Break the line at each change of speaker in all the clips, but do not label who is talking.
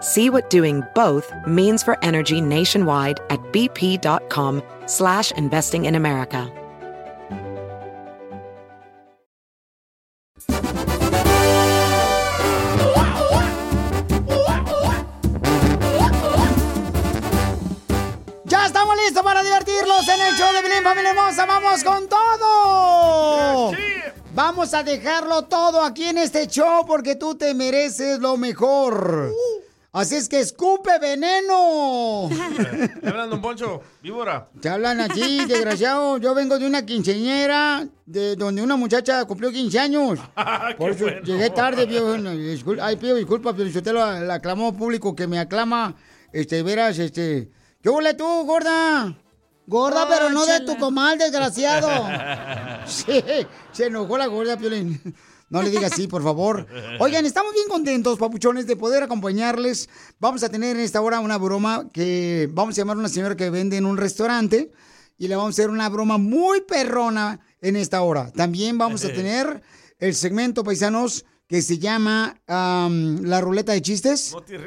See what doing both means for energy nationwide at bp.com slash investing in America.
¡Ya estamos listos para divertirnos en el show de Bilín, familia hermosa! ¡Vamos con todo! Vamos a dejarlo todo aquí en este show porque tú te mereces lo mejor. Uh. Así es que escupe veneno.
¿Qué hablan, don Poncho? Víbora.
Te hablan así, desgraciado. Yo vengo de una quinceñera de donde una muchacha cumplió 15 años. Por eso
bueno.
llegué tarde, viejo. Discul- Ay, pido disculpas, pero usted lo el aclamó público que me aclama. Este, verás, este. ¿Qué huele tú, gorda? Gorda, pero no de tu comal, desgraciado. Sí, se enojó la gorda, Piolín. No le diga así, por favor. Oigan, estamos bien contentos, papuchones, de poder acompañarles. Vamos a tener en esta hora una broma que vamos a llamar a una señora que vende en un restaurante y le vamos a hacer una broma muy perrona en esta hora. También vamos a tener el segmento, paisanos, que se llama am, La Ruleta de Chistes.
No te.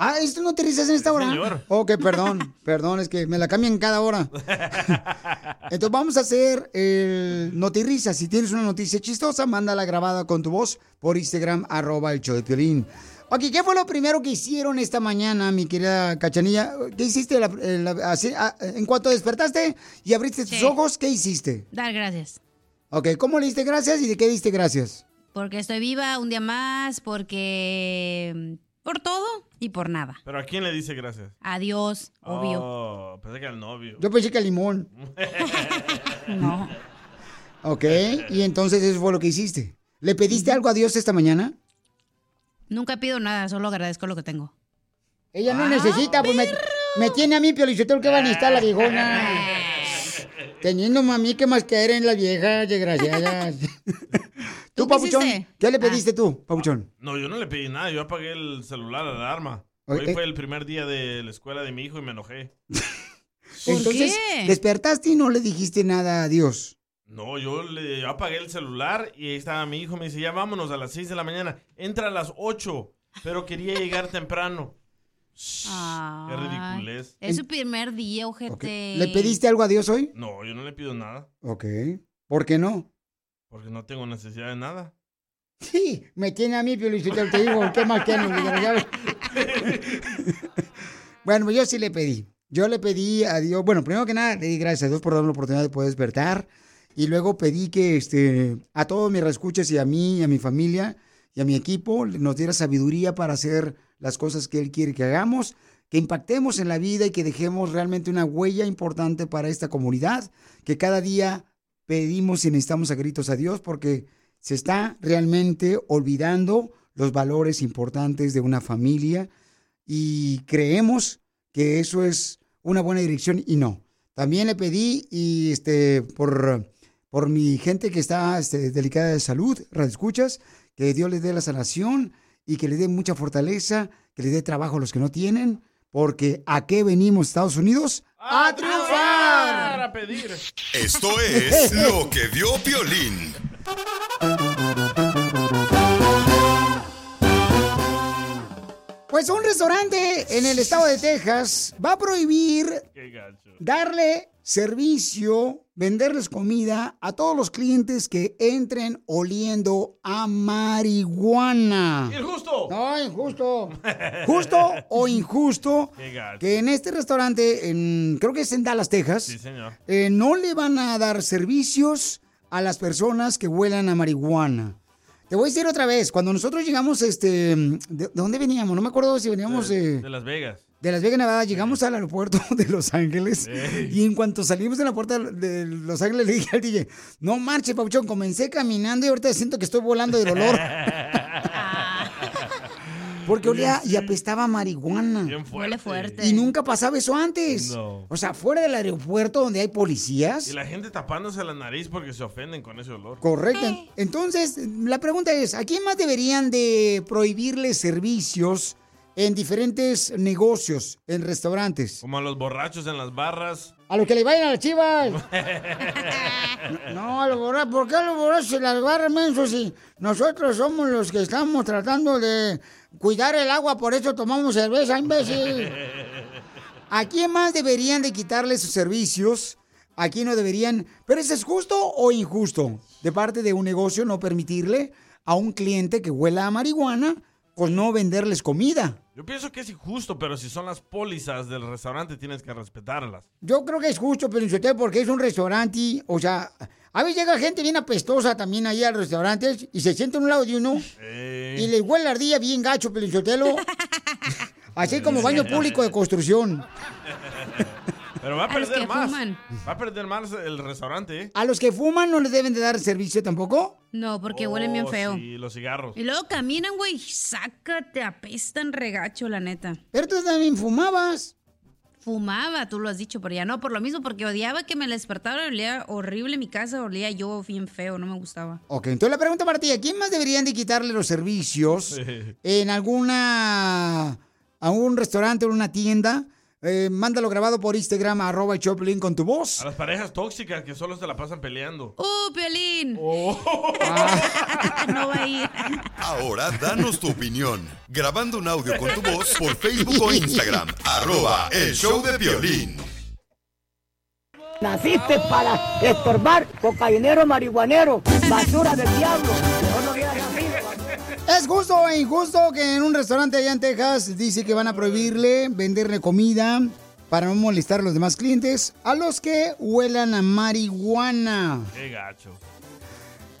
Ah, ¿esto no te risas en esta hora?
señor.
Ok, perdón, perdón, es que me la cambian cada hora. Entonces vamos a hacer el notirrisa. Si tienes una noticia chistosa, mándala grabada con tu voz por Instagram, arroba el show de Piolín. Ok, ¿qué fue lo primero que hicieron esta mañana, mi querida Cachanilla? ¿Qué hiciste la- la- así, ah, en cuanto despertaste y abriste tus ojos? ¿Qué hiciste?
Dar gracias.
Ok, ¿cómo le diste gracias y de qué diste gracias?
Porque estoy viva un día más, porque... Por todo y por nada.
¿Pero a quién le dice gracias?
Adiós, obvio.
Oh, pensé que al novio.
Yo pensé que limón.
No.
Ok, y entonces eso fue lo que hiciste. ¿Le pediste algo a Dios esta mañana?
Nunca pido nada, solo agradezco lo que tengo.
Ella no necesita, pues me, me tiene a mí, Piolichotelo, que va a necesitar la viejona. Teniéndome a mí, ¿qué más caer en las viejas, desgraciadas? ¿Tú,
qué
Papuchón?
hiciste?
¿Qué le pediste tú, Papuchón?
No, yo no le pedí nada. Yo apagué el celular, la alarma. Hoy
Oye,
fue
eh.
el primer día de la escuela de mi hijo y me enojé.
Entonces, despertaste y no le dijiste nada a Dios.
No, yo le yo apagué el celular y ahí estaba mi hijo. Me dice, ya vámonos a las 6 de la mañana. Entra a las 8, pero quería llegar temprano. Qué ridiculez.
Es su primer día, ojete.
¿Le pediste algo a Dios hoy?
No, yo no le pido nada.
Ok. ¿Por qué no?
Porque no tengo necesidad de nada.
Sí, me tiene a mí, Piolichotelo, te digo, ¿qué más desgraciados? Bueno, yo sí le pedí. Yo le pedí a Dios, bueno, primero que nada, le di gracias a Dios por darme la oportunidad de poder despertar. Y luego pedí que este, a todos mis reescuchas y a mí, y a mi familia y a mi equipo nos diera sabiduría para hacer las cosas que Él quiere que hagamos, que impactemos en la vida y que dejemos realmente una huella importante para esta comunidad, que cada día pedimos y necesitamos a gritos a Dios porque se está realmente olvidando los valores importantes de una familia y creemos que eso es una buena dirección y no. También le pedí y este por, por mi gente que está este, delicada de salud, escuchas, que Dios les dé la sanación y que les dé mucha fortaleza, que les dé trabajo a los que no tienen, porque ¿a qué venimos Estados Unidos? ¡A triunfar!
Pedir.
Esto es lo que vio Piolín.
Pues un restaurante en el estado de Texas va a prohibir darle servicio, venderles comida a todos los clientes que entren oliendo a marihuana.
¡Injusto!
No, injusto. Justo o injusto que en este restaurante, en, creo que es en Dallas, Texas,
Sí, señor.
eh, no le van a dar servicios a las personas que huelan a marihuana. Te voy a decir otra vez, cuando nosotros llegamos, este, ¿de, de dónde veníamos? No me acuerdo si veníamos
De,
eh,
de Las Vegas.
de Las Vegas, Nevada, llegamos al aeropuerto de Los Ángeles y en cuanto salimos de la puerta de Los Ángeles le dije al DJ, no marche, Papuchón, comencé caminando y ahorita siento que estoy volando del olor. Porque olía y apestaba a marihuana.
Bien fuerte.
Huele fuerte.
Y nunca pasaba eso antes.
No.
O sea, fuera del aeropuerto donde hay policías.
Y la gente tapándose la nariz porque se ofenden con ese olor.
Correcto. Entonces, la pregunta es, ¿a quién más deberían de prohibirle servicios en diferentes negocios, en restaurantes?
Como a los borrachos en las barras.
A los que le vayan a las chivas. No, a los borrachos. ¿Por qué a los borrachos se las barran, menso? Si nosotros somos los que estamos tratando de cuidar el agua, por eso tomamos cerveza, imbécil. ¿A quién más deberían de quitarle sus servicios? ¿A quién no deberían? ¿Pero eso es justo o injusto? De parte de un negocio no permitirle a un cliente que huela a marihuana, pues no venderles comida.
Yo pienso que es injusto, pero si son las pólizas del restaurante tienes que respetarlas.
Yo creo que es justo, pero porque es un restaurante, o sea, a veces llega gente bien apestosa también ahí a los restaurantes y se sienta a un lado de uno y les huele la ardilla bien gacho, Pelinchotelo. Así como baño público de construcción.
Pero va a perder más.
fuman.
Va a perder más el restaurante, ¿eh?
¿A los que fuman no les deben de dar servicio tampoco?
No, porque huelen bien
Oh,
feo.
Sí, los cigarros.
Y luego caminan, güey, sácate, apestan regacho, la neta.
Pero tú también fumabas.
Fumaba, tú lo has dicho, pero ya no, por lo mismo, porque odiaba que me despertara, olía horrible mi casa, olía yo bien feo, no me gustaba.
Ok, entonces la pregunta para ti, ¿a quién más deberían de quitarle los servicios en alguna, a un restaurante o una tienda? Eh, mándalo grabado por Instagram, arroba el Choplin con tu voz.
A las parejas tóxicas que solo se la pasan peleando.
¡Uh, Piolín!
Oh.
no va a ir.
Ahora danos tu opinión. Grabando un audio con tu voz por Facebook o Instagram. Arroba el show de violín.
Naciste para estorbar, cocainero, marihuanero, basura del diablo.
¿Es justo o injusto que en un restaurante allá en Texas dice que van a prohibirle venderle comida para no molestar a los demás clientes a los que huelan a marihuana?
Qué gacho.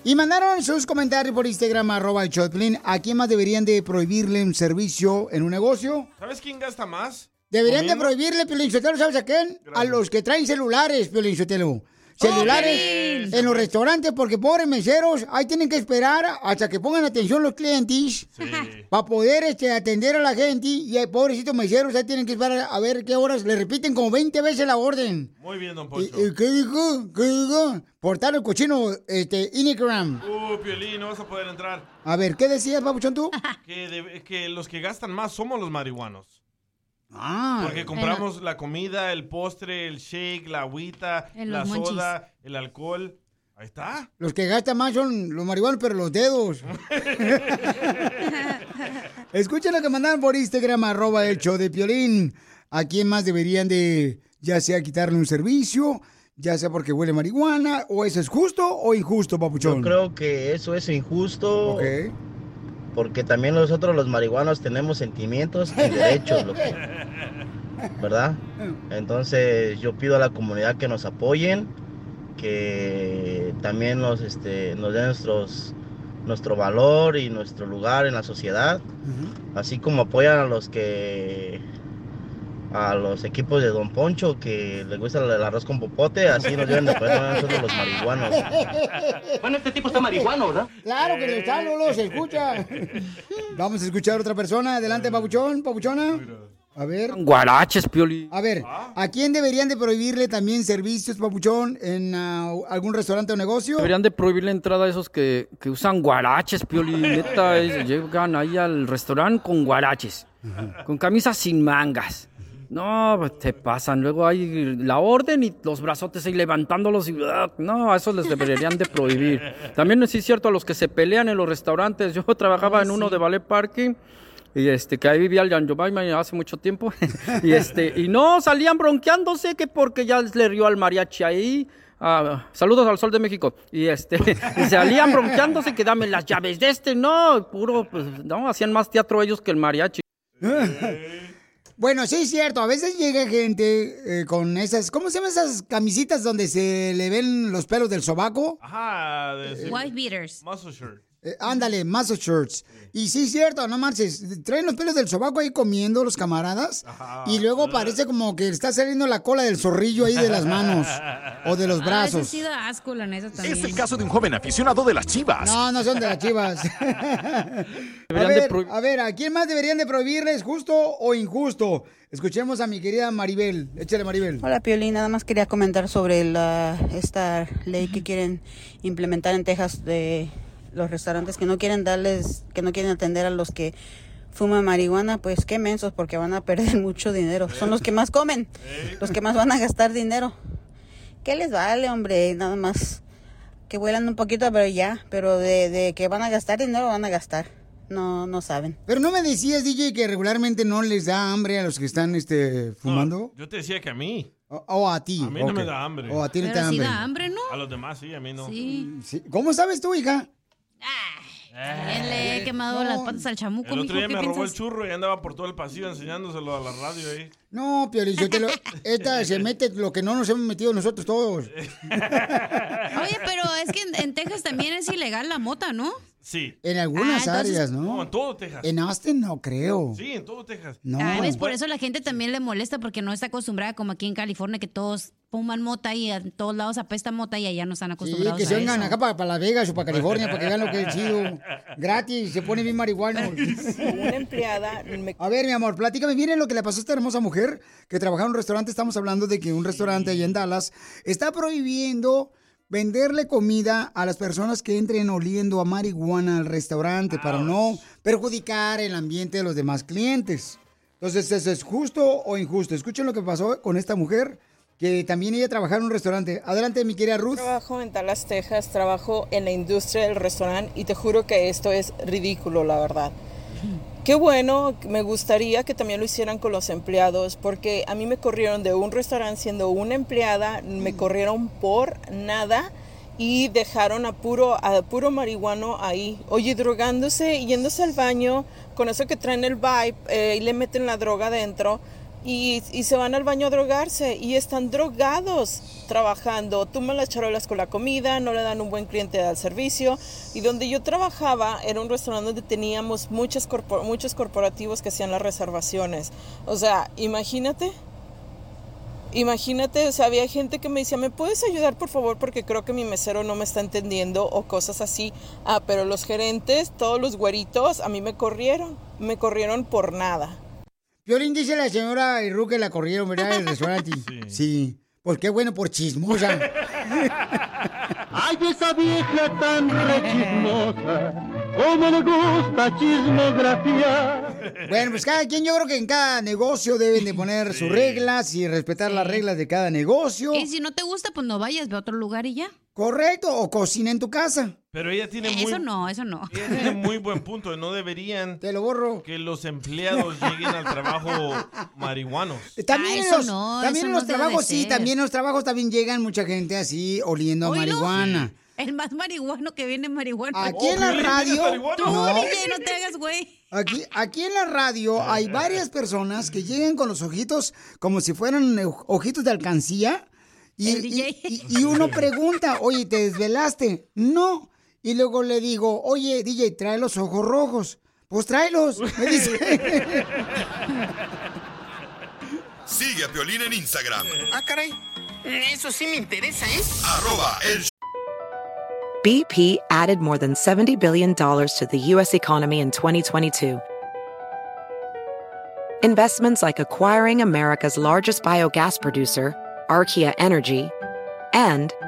Y mandaron sus comentarios por Instagram, arroba el Choplin. ¿A quién más deberían de prohibirle un servicio en un negocio?
¿Sabes quién gasta más?
Deberían de prohibirle, Piolín ¿sabes a quién? A los que traen celulares, Piolín. Celulares en los restaurantes, porque pobres meseros, ahí tienen que esperar hasta que pongan atención los clientes
Sí.
para poder este, atender a la gente. Y hay pobrecitos meseros, ahí tienen que esperar a ver qué horas. Le repiten como 20 veces la orden.
Muy bien, don
¿Y,
Poncho.
y qué dijo? ¿Qué dijo? Portar el cochino, este, Instagram.
Uh, Piolín, no vas a poder entrar.
A ver, ¿qué decías, papuchón, tú?
Que, de- que los que gastan más somos los marihuanos.
Ah,
Porque compramos la comida, el postre, el shake, la agüita,
En
la
monchis.
soda, el alcohol. Ahí está.
los que gastan más son los marihuanos, pero los dedos. Escuchen lo que mandaron por Instagram, arroba el show de Piolín. ¿A quién más deberían de, ya sea quitarle un servicio, ya sea porque huele marihuana, o eso es justo o injusto, papuchón?
Yo creo que eso es injusto
Ok.
Porque también nosotros los marihuanos tenemos sentimientos y derechos, loco. ¿verdad? Entonces yo pido a la comunidad que nos apoyen, que también nos, este, nos den nuestros, nuestro valor y nuestro lugar en la sociedad, así como apoyan a los que a los equipos de Don Poncho que les gusta el arroz con popote, así nos deben de apoyar también a nosotros los marihuanos.
Bueno, este tipo está marihuano, ¿verdad?
Claro que le está, Lolo, se escucha. Vamos a escuchar a otra persona. Adelante, papuchón, papuchona. A ver.
Guaraches, Pioli.
A ver, ¿a quién deberían de prohibirle también servicios, papuchón, en ah, algún restaurante o negocio?
Deberían de prohibir la entrada a esos que, que usan guaraches, Pioli. Neta, es- llegan ahí al restaurante con guaraches, con camisas sin mangas. No, pues, te pasan. Luego hay la orden y los brazotes ahí levantándolos. Y, ¡ah! no, a esos les deberían de prohibir. También sí es cierto a los que se pelean en los restaurantes. Yo trabajaba en uno de ballet parking. Y este, que ahí vivía el Yanjomaima hace mucho tiempo. y este, y no, salían bronqueándose que porque ya le rió al mariachi ahí. Ah, saludos al Sol de México. Y este, y salían bronqueándose que dame las llaves de este. No, puro, pues, no, hacían más teatro ellos que el mariachi.
Bueno, sí es cierto. A veces llega gente eh, con esas, ¿cómo se llaman esas camisitas donde se le ven los pelos del sobaco?
Ajá, de
White beaters.
Muscle shirt.
Eh, ándale, muscle shirts. Y sí es cierto, no marches. Traen los pelos del sobaco ahí comiendo los camaradas. Y luego parece como que está saliendo la cola del zorrillo ahí de las manos o de los
Ah,
brazos.
ese sí da asco, la neta, también.
Es el caso de un joven aficionado de las chivas.
No, no son de las chivas. a,
Deberían de
ver, a ver, ¿a quién más deberían de prohibirles, justo o injusto? Escuchemos a mi querida Maribel. Échale, Maribel.
Hola Piolín, nada más quería comentar sobre la, esta ley que quieren implementar en Texas de los restaurantes que no quieren darles, que no quieren atender a los que fuman marihuana, pues qué mensos porque van a perder mucho dinero. Son los que más comen, los que más van a gastar dinero. ¿Qué les vale, hombre? Nada más que vuelan un poquito, pero ya, pero de, de que van a gastar dinero, van a gastar. No, no saben.
Pero no me decías, DJ, que regularmente no les da hambre a los que están este, fumando.
Yo te decía que a mí.
O, o a ti.
A mí no
ok.
me da hambre.
O a ti no te da hambre.
da hambre, ¿no?
A los demás sí, a mí no.
Sí.
¿Cómo sabes tú, hija?
Le he quemado las patas al chamuco,
El otro día
¿qué
me robó el churro y andaba por todo el pasillo enseñándoselo a la radio ahí.
No, Piolín, yo te lo... Esta se mete lo que no nos hemos metido nosotros todos.
Oye, pero es que en, en Texas también es ilegal la mota, ¿no?
Sí.
En algunas
Ah, entonces-
áreas,
No,
¿no?
en todo Texas.
En Austin no creo.
Sí, en todo Texas.
No.
Ah, ¿ves? Por eso la gente también le molesta porque no está acostumbrada como aquí en California que todos fuman mota y en todos lados apesta mota y allá no están
Sí,
acostumbrados
que se
a
vengan acá para, para Las Vegas o para California para que vean lo que es chido. Gratis, se pone bien marihuano.
Una empleada me
A ver, mi amor, platícame bien lo que le pasó a esta hermosa mujer que trabajaba en un restaurante. Estamos hablando de que un restaurante allá en Dallas está prohibiendo venderle comida a las personas que entren oliendo a marihuana al restaurante para no perjudicar el ambiente de los demás clientes. Entonces, ¿eso es justo o injusto? Escuchen lo que pasó con esta mujer que también ella trabajaba en un restaurante. Adelante, mi querida Ruth.
trabajo en Dallas, Texas, trabajo en la industria del restaurante y te juro que esto es ridículo, la verdad. Qué bueno, me gustaría que también lo hicieran con los empleados, porque a mí me corrieron de un restaurante siendo una empleada, me corrieron por nada y dejaron a puro, a puro marihuano ahí. Oye, drogándose, yéndose al baño, con eso que traen el vibe eh, y le meten la droga adentro y, se van al baño a drogarse y están drogados trabajando. Toman las charolas con la comida, no le dan un buen cliente al servicio. Y donde yo trabajaba era un restaurante donde teníamos corpor- muchos corporativos que hacían las reservaciones. O sea, imagínate. Imagínate, o sea, había gente que me decía, ¿me puedes ayudar por favor? Porque creo que mi mesero no me está entendiendo o cosas así. Ah, pero los gerentes, todos los güeritos, a mí me corrieron. Me corrieron por nada.
Violín dice la señora Ru que la corrieron, ¿verdad? Del restaurante. Sí. Pues qué bueno por chismosa.
Ay, esa vieja tan rechismosa, como le gusta chismografía.
Bueno, pues cada quien, yo creo que en cada negocio deben de poner sus reglas y respetar las reglas de cada negocio.
Y si no te gusta, pues no vayas, ve a otro lugar y ya.
Correcto, o cocina en tu casa.
Pero ella tiene muy...
Eso no, eso no.
Ella tiene muy buen punto. No deberían...
Te lo borro.
Que los empleados lleguen al trabajo marihuanos.
También, en
eso
los,
no,
también
eso
en los trabajos, sí, también en los trabajos también llegan mucha gente así oliendo a marihuana.
El más marihuano que viene marihuano.
Aquí en la radio.
Tú,
No.
DJ, no te hagas, güey.
Aquí, aquí en la radio hay varias personas que llegan con los ojitos como si fueran eh, ojitos de alcancía. Y,
El DJ.
y- y- y uno pregunta, oye, ¿te desvelaste? No. Y luego le digo, oye, DJ, trae los ojos rojos. Pues tráelos. Me dice.
Sigue a Piolín en Instagram,
Ah, caray. Eso sí me interesa, ¿eh?
arroba el
BP added more than $70 billion to the U.S. economy in 2022. Investments like acquiring America's largest biogas producer, Archaea Energy, and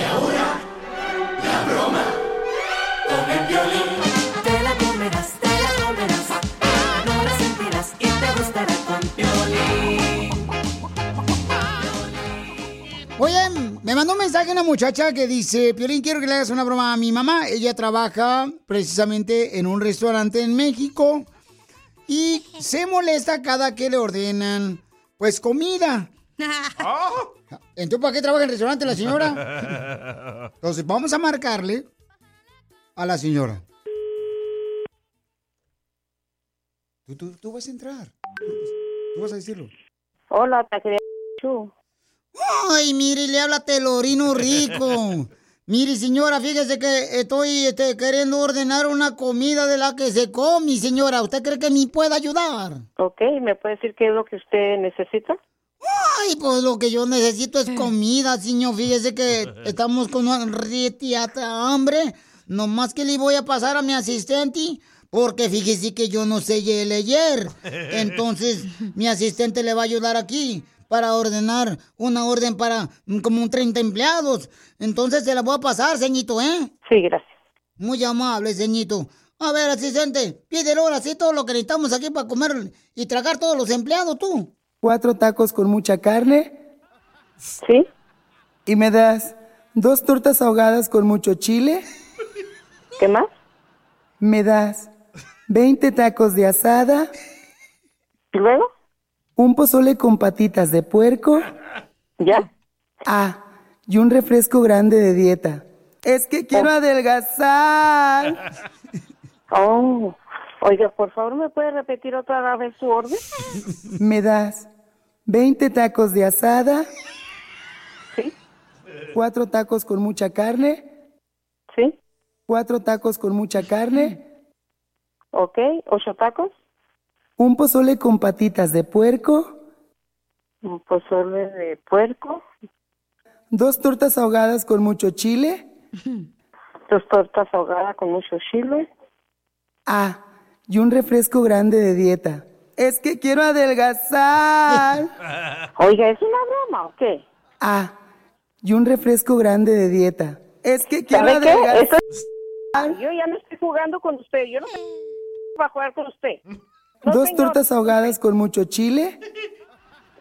Y ahora, la broma con el violín.
Te la comerás, te la comerás, no la sentirás y te gustará con violín.
Oye, me mandó un mensaje una muchacha que dice, Piolín, quiero que le hagas una broma a mi mamá. Ella trabaja precisamente en un restaurante en México y se molesta cada que le ordenan, pues, comida. Entonces, ¿para qué trabaja en el restaurante la señora? Entonces, vamos a marcarle a la señora. Tú, tú- tú vas a entrar. Tú, tú vas a decirlo.
Hola, Chu.
Ay, mire, le habla Telorino Rico. Mire, señora, fíjese que estoy este, queriendo ordenar una comida de la que se come, señora. ¿Usted cree que me puede ayudar?
Ok, ¿me puede decir qué es lo que usted necesita?
Ay, pues lo que yo necesito es comida, señor. Fíjese que estamos con una retiata hambre. Nomás que le voy a pasar a mi asistente, porque fíjese que yo no sé leer. Entonces, mi asistente le va a ayudar aquí para ordenar una orden para mm, como un 30 empleados. Entonces, se la voy a pasar, señito, ¿eh?
Sí, gracias.
Muy amable, señito. A ver, asistente, pídelo ahora sí todo lo que necesitamos aquí para comer y tragar todos los empleados, tú.
Cuatro tacos con mucha carne.
Sí.
¿Y me das dos tortas ahogadas con mucho chile?
¿Qué más?
¿Me das 20 tacos de asada?
¿Y luego?
¿Un pozole con patitas de puerco?
¿Ya?
Ah, y un refresco grande de dieta. Es que quiero adelgazar.
Oh, oiga, por favor, ¿me puede repetir otra vez su orden?
¿Me das 20 tacos de asada?
Sí.
¿Cuatro tacos con mucha carne?
Sí.
¿Cuatro tacos con mucha carne?
Ok, ¿ocho tacos?
¿Un pozole con patitas de puerco?
Un pozole de puerco,
¿Dos tortas ahogadas con mucho chile?
dos tortas ahogadas con mucho chile.
Ah, y un refresco grande de dieta. Es que quiero adelgazar.
Oiga, ¿es una broma o qué?
Ah, y un refresco grande de dieta. Es que quiero
¿Sabe qué?
adelgazar.
Esto- Yo ya no estoy jugando con usted. Yo no voy a jugar con usted. No,
¿Dos
señor.
tortas ahogadas con mucho chile?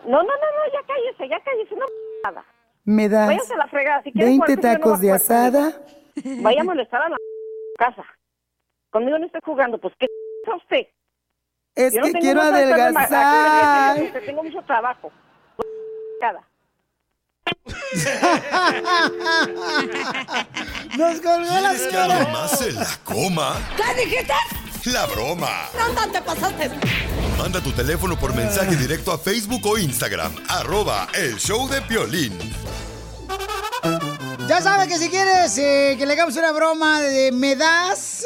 No, no, no, no, ya cállese, ya cállese, no nada.
¿Me das
Váyase a la fregada. Si quiere
20
jugar conmigo, no
tacos de asada?
Vaya a molestar a la casa. Conmigo no estoy jugando, pues ¿qué es usted?
Es
Yo
que quiero adelgazar.
aquí, tengo mucho trabajo. Cada.
Nos colgó la
¿Quieres que alguien más se la coma?
¿Qué dijiste?
La broma.
¿Dónde te pasaste?
Manda tu teléfono por mensaje directo a Facebook o Instagram. Arroba el show de Piolín.
Ya sabes que si quieres eh, que le hagamos una broma de me das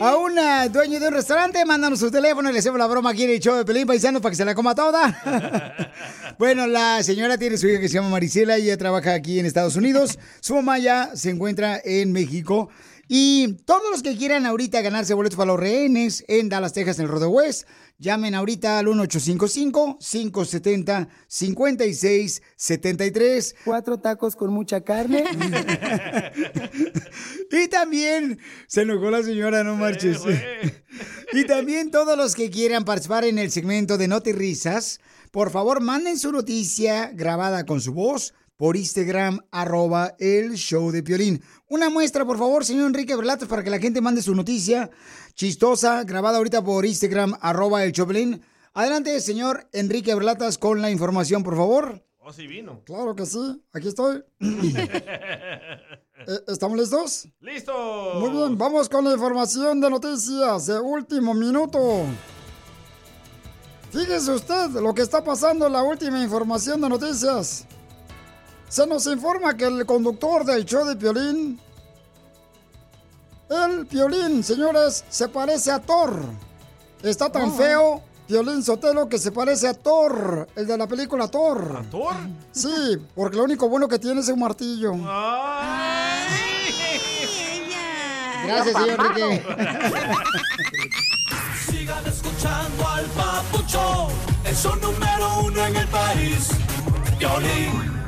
a un dueño de un restaurante, mándanos su teléfono y le hacemos la broma aquí en el show de Pelín Paisano para que se la coma toda. bueno, la señora tiene su hija que se llama Marisela y ella trabaja aquí en Estados Unidos. Su mamá ya se encuentra en México. Y todos los que quieran ahorita ganarse boletos para los rehenes en Dallas, Texas, en el Rodo West, llamen ahorita al 1855-570-5673.
¿Cuatro tacos con mucha carne?
Y también se enojó la señora, no marches. y también todos los que quieran participar en el segmento de Noti Risas, por favor manden su noticia grabada con su voz por Instagram, arroba el show de Piolín. Una muestra, por favor, señor Enrique Berlatos, para que la gente mande su noticia chistosa, grabada ahorita por Instagram, arroba el Piolín. Adelante, señor Enrique Berlatas, con la información, por favor.
Oh, sí vino.
Claro que sí, aquí estoy. Eh, ¿Estamos listos?
¡Listo!
Muy bien, vamos con la información de noticias de último minuto. Fíjese usted lo que está pasando en la última información de noticias. Se nos informa que el conductor del show de Piolín, el Piolín, señores, se parece a Thor. Está tan
Oh.
feo, Piolín Sotelo, que se parece a Thor, el de la película Thor.
¿A Thor?
Sí, porque lo único bueno que tiene es un martillo. Gracias, señor Enrique.
Sigan escuchando al papucho, es su número uno en el país. Violín.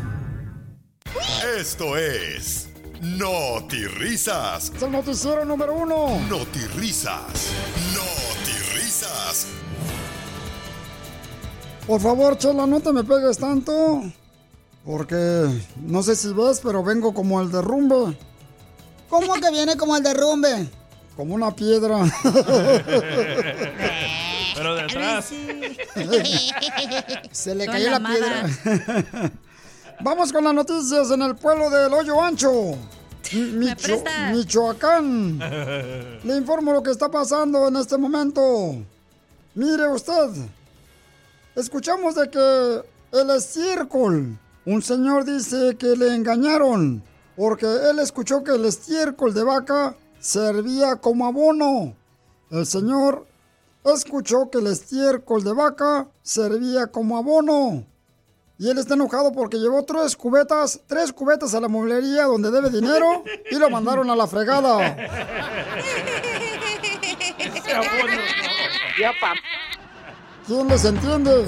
Esto es Risas.
Es el noticiero número uno.
Risas. Risas.
Por favor, Chela, no te me pegues tanto. Porque no sé si ves, pero vengo como el derrumbe. ¿Cómo que viene como el derrumbe? Como una piedra.
Pero de atrás.
Se le cayó
la
la piedra. Vamos con las noticias en el pueblo del Hoyo Ancho. Micho-. Michoacán. Le informo lo que está pasando en este momento. Mire usted. Escuchamos de que el estiércol, un señor dice que le engañaron porque él escuchó que el estiércol de vaca servía como abono. El señor escuchó que el estiércol de vaca servía como abono. Y él está enojado porque llevó tres cubetas, tres cubetas a la mueblería donde debe dinero y lo mandaron a la fregada. ¿Quién les entiende?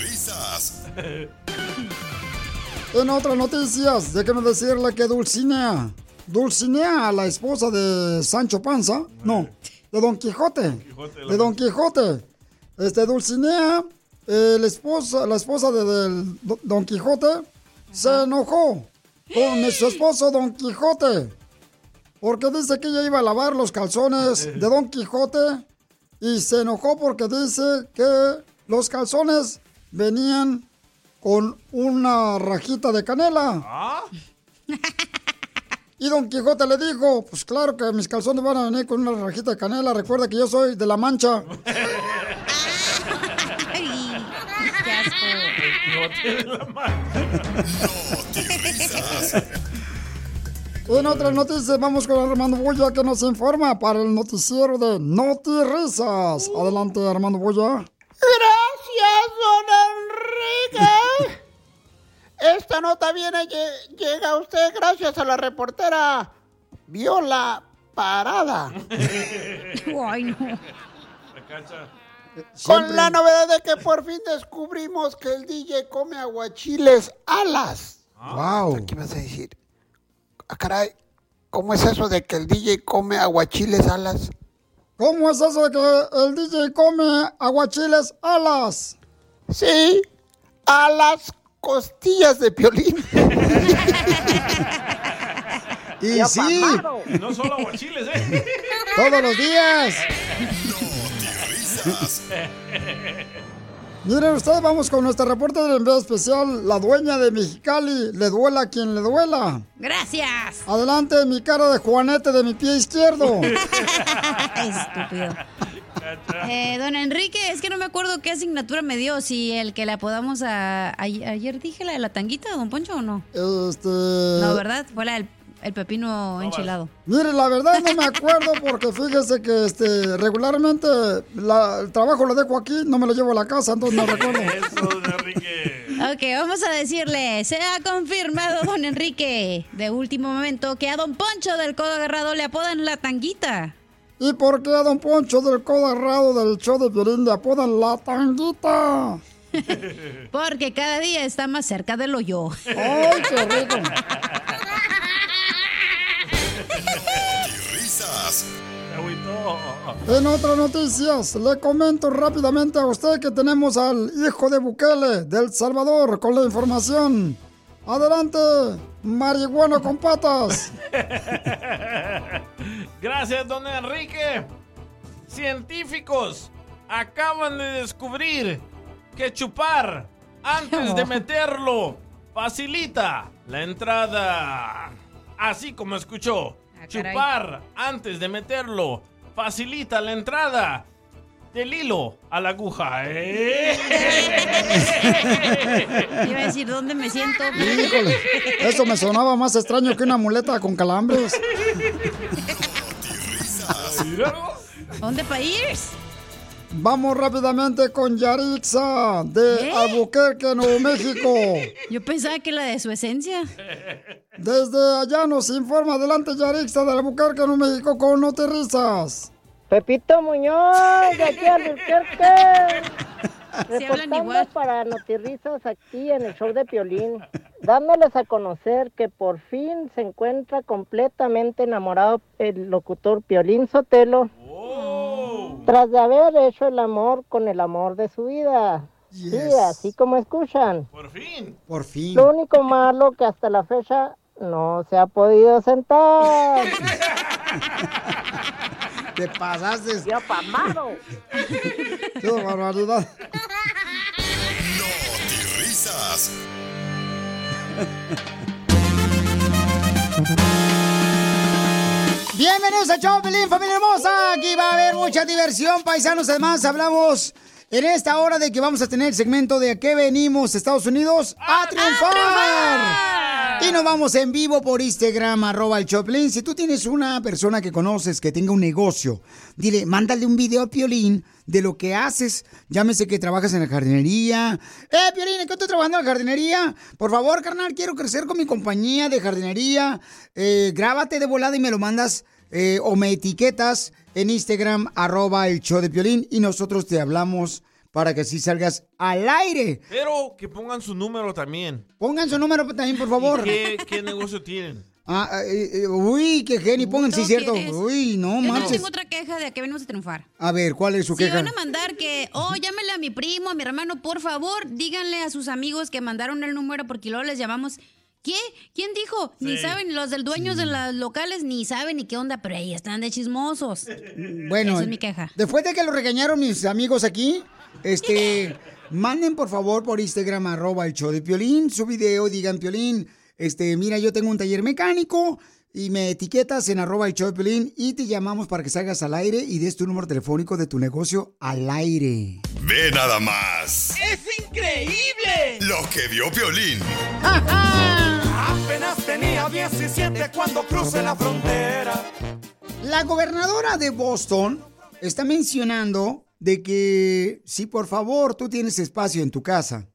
Risas.
En otras noticias, déjenme decirle que Dulcinea, Dulcinea, la esposa de Sancho Panza, no, de Don Quijote, de Don Quijote, este Dulcinea, eh, la esposa, la esposa de, del Don Quijote, se enojó con su esposo Don Quijote, porque dice que ella iba a lavar los calzones de Don Quijote y se enojó porque dice que los calzones venían con una rajita de canela. Y Don Quijote le dijo, pues claro que mis calzones van a venir con una rajita de canela. Recuerda que yo soy de la mancha. En otras noticias vamos con Armando Boya que nos informa para el noticiero de Noti Risas. Adelante Armando Boya.
Gracias, don Enrique. Esta nota viene, lle- llega a usted gracias a la reportera Viola Parada.
Ay, no.
La
Con la novedad de que por fin descubrimos que el DJ come aguachiles alas.
Wow.
¿Qué vas a decir? Ah, caray, ¿cómo es eso de que el DJ come aguachiles alas?
¿Cómo es eso de que el DJ come aguachiles alas?
Sí, a las costillas de piolín.
Y sí,
no solo aguachiles, ¿eh?
todos los días. Miren ustedes, vamos con nuestra reporte del envío especial. La dueña de Mexicali, le duela a quien le duela.
Gracias.
Adelante, mi cara de juanete de mi pie izquierdo.
Estúpido. Eh, don Enrique, es que no me acuerdo qué asignatura me dio. Si el que le apodamos a. a- ayer dije la de la tanguita, don Poncho, o no?
Este.
No, ¿verdad? Fue la del el pepino enchilado.
Mire, la verdad no me acuerdo porque fíjese que este regularmente la- el trabajo lo dejo aquí, no me lo llevo a la casa, entonces no recuerdo.
Eso, don Enrique.
Ok, vamos a decirle, se ha confirmado, don Enrique, de último momento, que a don Poncho del Codo Agarrado le apodan la tanguita.
¿Y por qué a don Poncho del codo agarrado del show de violín le apodan la tanguita?
Porque cada día está más cerca del hoyo.
¡Ay, qué rico! En otras noticias, le comento rápidamente a usted que tenemos al hijo de Bukele, del Salvador, con la información. Adelante, marihuana con patas.
Gracias, don Enrique. Científicos acaban de descubrir que chupar antes de meterlo facilita la entrada. Así como escuchó.
Ah.
Chupar antes de meterlo facilita la entrada del hilo a la aguja. ¿eh?
Iba a decir, ¿dónde me siento?
Híjole, eso me sonaba más extraño que una muleta con calambres.
¿Dónde para ir?
Vamos rápidamente con Yarixa de
¿Eh?
Albuquerque, Nuevo México.
Yo pensaba que la de su esencia.
Desde allá nos informa adelante Yarixa de Albuquerque, Nuevo México con No Te Risas.
Pepito Muñoz, de aquí a Albuquerque.
Igual.
para Notirrisas aquí en el show de Piolín, dándoles a conocer que por fin se encuentra completamente enamorado el locutor Piolín Sotelo, tras de haber hecho el amor con el amor de su vida. Sí, así como escuchan.
Por fin.
Por fin.
Lo único malo que hasta la fecha no se ha podido sentar.
Te pasaste.
¡Ya pamado!
¡Qué barbaridad!
Risas.
Bienvenidos a Choplin, familia hermosa. Aquí va a haber mucha diversión, paisanos. Además, hablamos en esta hora de que vamos a tener el segmento de a qué venimos, Estados Unidos, a, triunfar. Y nos vamos en vivo por Instagram, arroba el Choplin. Si tú tienes una persona que conoces que tenga un negocio, dile, mándale un video a Piolín de lo que haces. Llámese que trabajas en la jardinería. Eh, Piolín, ¿en qué estoy trabajando en la jardinería? Por favor, carnal, quiero crecer con mi compañía de jardinería. Eh, grábate de volada y me lo mandas eh, o me etiquetas en Instagram, arroba el show de Piolín y nosotros te hablamos para que así salgas al aire.
Pero que pongan su número también.
Pongan su número también, por favor.
¿Y qué, qué negocio tienen?
Ah, eh, eh, uy, qué genio, pongan, sí,
¿Tú
cierto.
quieres?
Uy, no
Yo
manches.
tengo otra queja de a qué venimos a triunfar.
A ver, ¿cuál es su
Si
queja?
van a mandar que, oh, llámele a mi primo, a mi hermano, por favor, díganle a sus amigos que mandaron el número porque luego les llamamos. ¿Qué? ¿Quién dijo? Ni saben, los del dueños de los locales ni saben ni qué onda, pero ahí están de chismosos.
Bueno,
Esa es mi queja.
después de que lo regañaron mis amigos aquí, este, manden por favor por Instagram arroba el show de Piolín su video, digan Piolín, este, mira, yo tengo un taller mecánico y me etiquetas en arroba de Piolín y te llamamos para que salgas al aire y des tu número telefónico de tu negocio al aire.
Ve nada más.
¡Es increíble!
Lo que vio Piolín.
Apenas tenía 17 cuando crucé la frontera.
La gobernadora de Boston está mencionando de que si por favor tú tienes espacio en tu casa,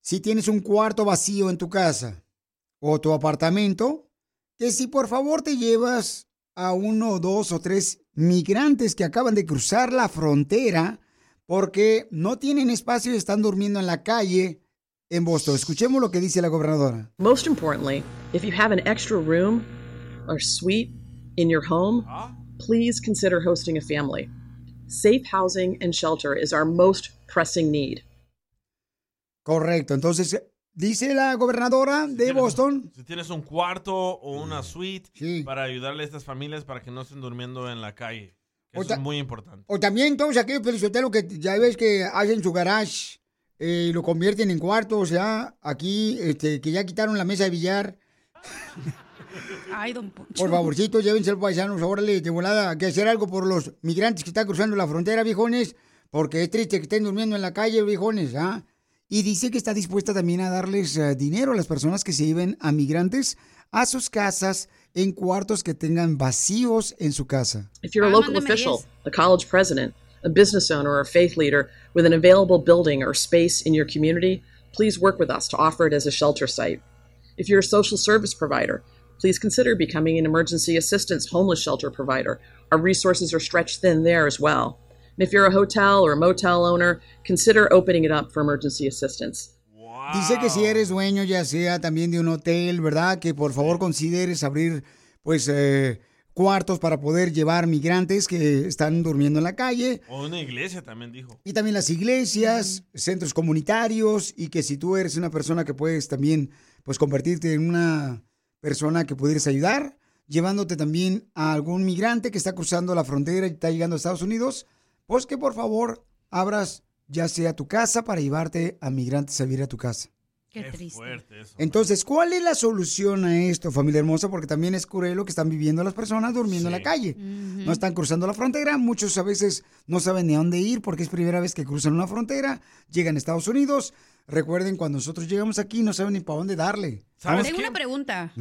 si tienes un cuarto vacío en tu casa o tu apartamento, que si por favor te llevas a uno, dos o tres migrantes que acaban de cruzar la frontera porque no tienen espacio y están durmiendo en la calle en Boston. Escuchemos lo que dice la gobernadora.
Most importantly, if you have an extra room or suite in your home, please consider hosting a family. Safe housing and shelter is our most pressing need.
Correcto, entonces dice la gobernadora de Boston
Si tienes un cuarto o una suite para ayudarle a estas familias para que no estén durmiendo en la calle. Eso
Otra-
es muy importante.
O también todos aquellos perisoteros que ya ves que hacen su garage eh, y lo convierten en cuarto, o sea, aquí este, que ya quitaron la mesa de billar.
Ay, don Poncho.
Por favorcito, llévense paisanos, órale, de volada, hay que hacer algo por los migrantes que están cruzando la frontera, viejones, porque es triste que estén durmiendo en la calle, viejones, ¿ah? Y dice que está dispuesta también a darles eh, dinero a las personas que se lleven a migrantes a sus casas en cuartos que tengan vacíos en su casa.
If you're a local official, a college president, a business owner, or a faith leader with an available building or space in your community, please work with us to offer it as a shelter site. If you're a social service provider, please consider becoming an emergency assistance homeless shelter provider. Our resources are stretched thin there as well. And if you're a hotel or a motel owner, consider opening it up for emergency assistance.
Dice que si eres dueño ya sea también de un hotel, ¿verdad? Que por favor consideres abrir pues eh, cuartos para poder llevar migrantes que están durmiendo en la calle.
O una iglesia también dijo.
Y también las iglesias, centros comunitarios y que si tú eres una persona que puedes también pues convertirte en una persona que pudieras ayudar, llevándote también a algún migrante que está cruzando la frontera y está llegando a Estados Unidos, pues que por favor abras ya sea tu casa para llevarte a migrantes a vivir a tu casa.
Qué triste.
Entonces, ¿cuál es la solución a esto, familia hermosa? Porque también es cruel lo que están viviendo las personas durmiendo en la calle. No están cruzando la frontera, muchos a veces no saben ni a dónde ir porque es primera vez que cruzan una frontera, llegan a Estados Unidos. Recuerden, cuando nosotros llegamos aquí no saben ni para dónde darle.
Tengo una pregunta.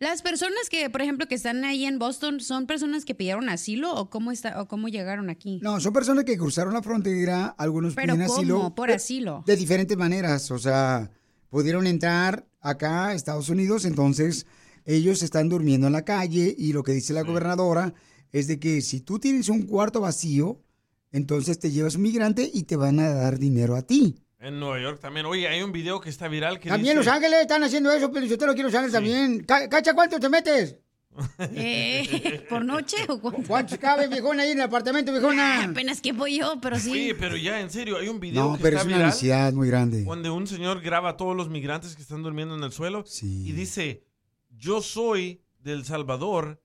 Las personas que, por ejemplo, que están ahí en Boston, ¿son personas que pidieron asilo o cómo está o cómo llegaron aquí?
No, son personas que cruzaron la frontera, algunos
Pero
piden
¿cómo?
asilo.
Por asilo.
De diferentes maneras, o sea, pudieron entrar acá a Estados Unidos, entonces ellos están durmiendo en la calle y lo que dice la gobernadora es de que si tú tienes un cuarto vacío, entonces te llevas un migrante y te van a dar dinero a ti.
En Nueva York también. Oye, hay un video que está viral que
También
dice...
Los Ángeles están haciendo eso, pero yo te lo quiero Los Ángeles también. Ca- ¿Cacha cuánto te metes?
Eh, ¿Por noche o cuánto?
¿Cuántos cabe, viejona, ahí en el apartamento, viejona?
Apenas que voy yo, pero sí.
Oye, pero ya, en serio, hay un video
No,
que
pero
está
es una
viral
necesidad muy grande.
donde un señor graba a todos los migrantes que están durmiendo en el suelo y dice, yo soy del Salvador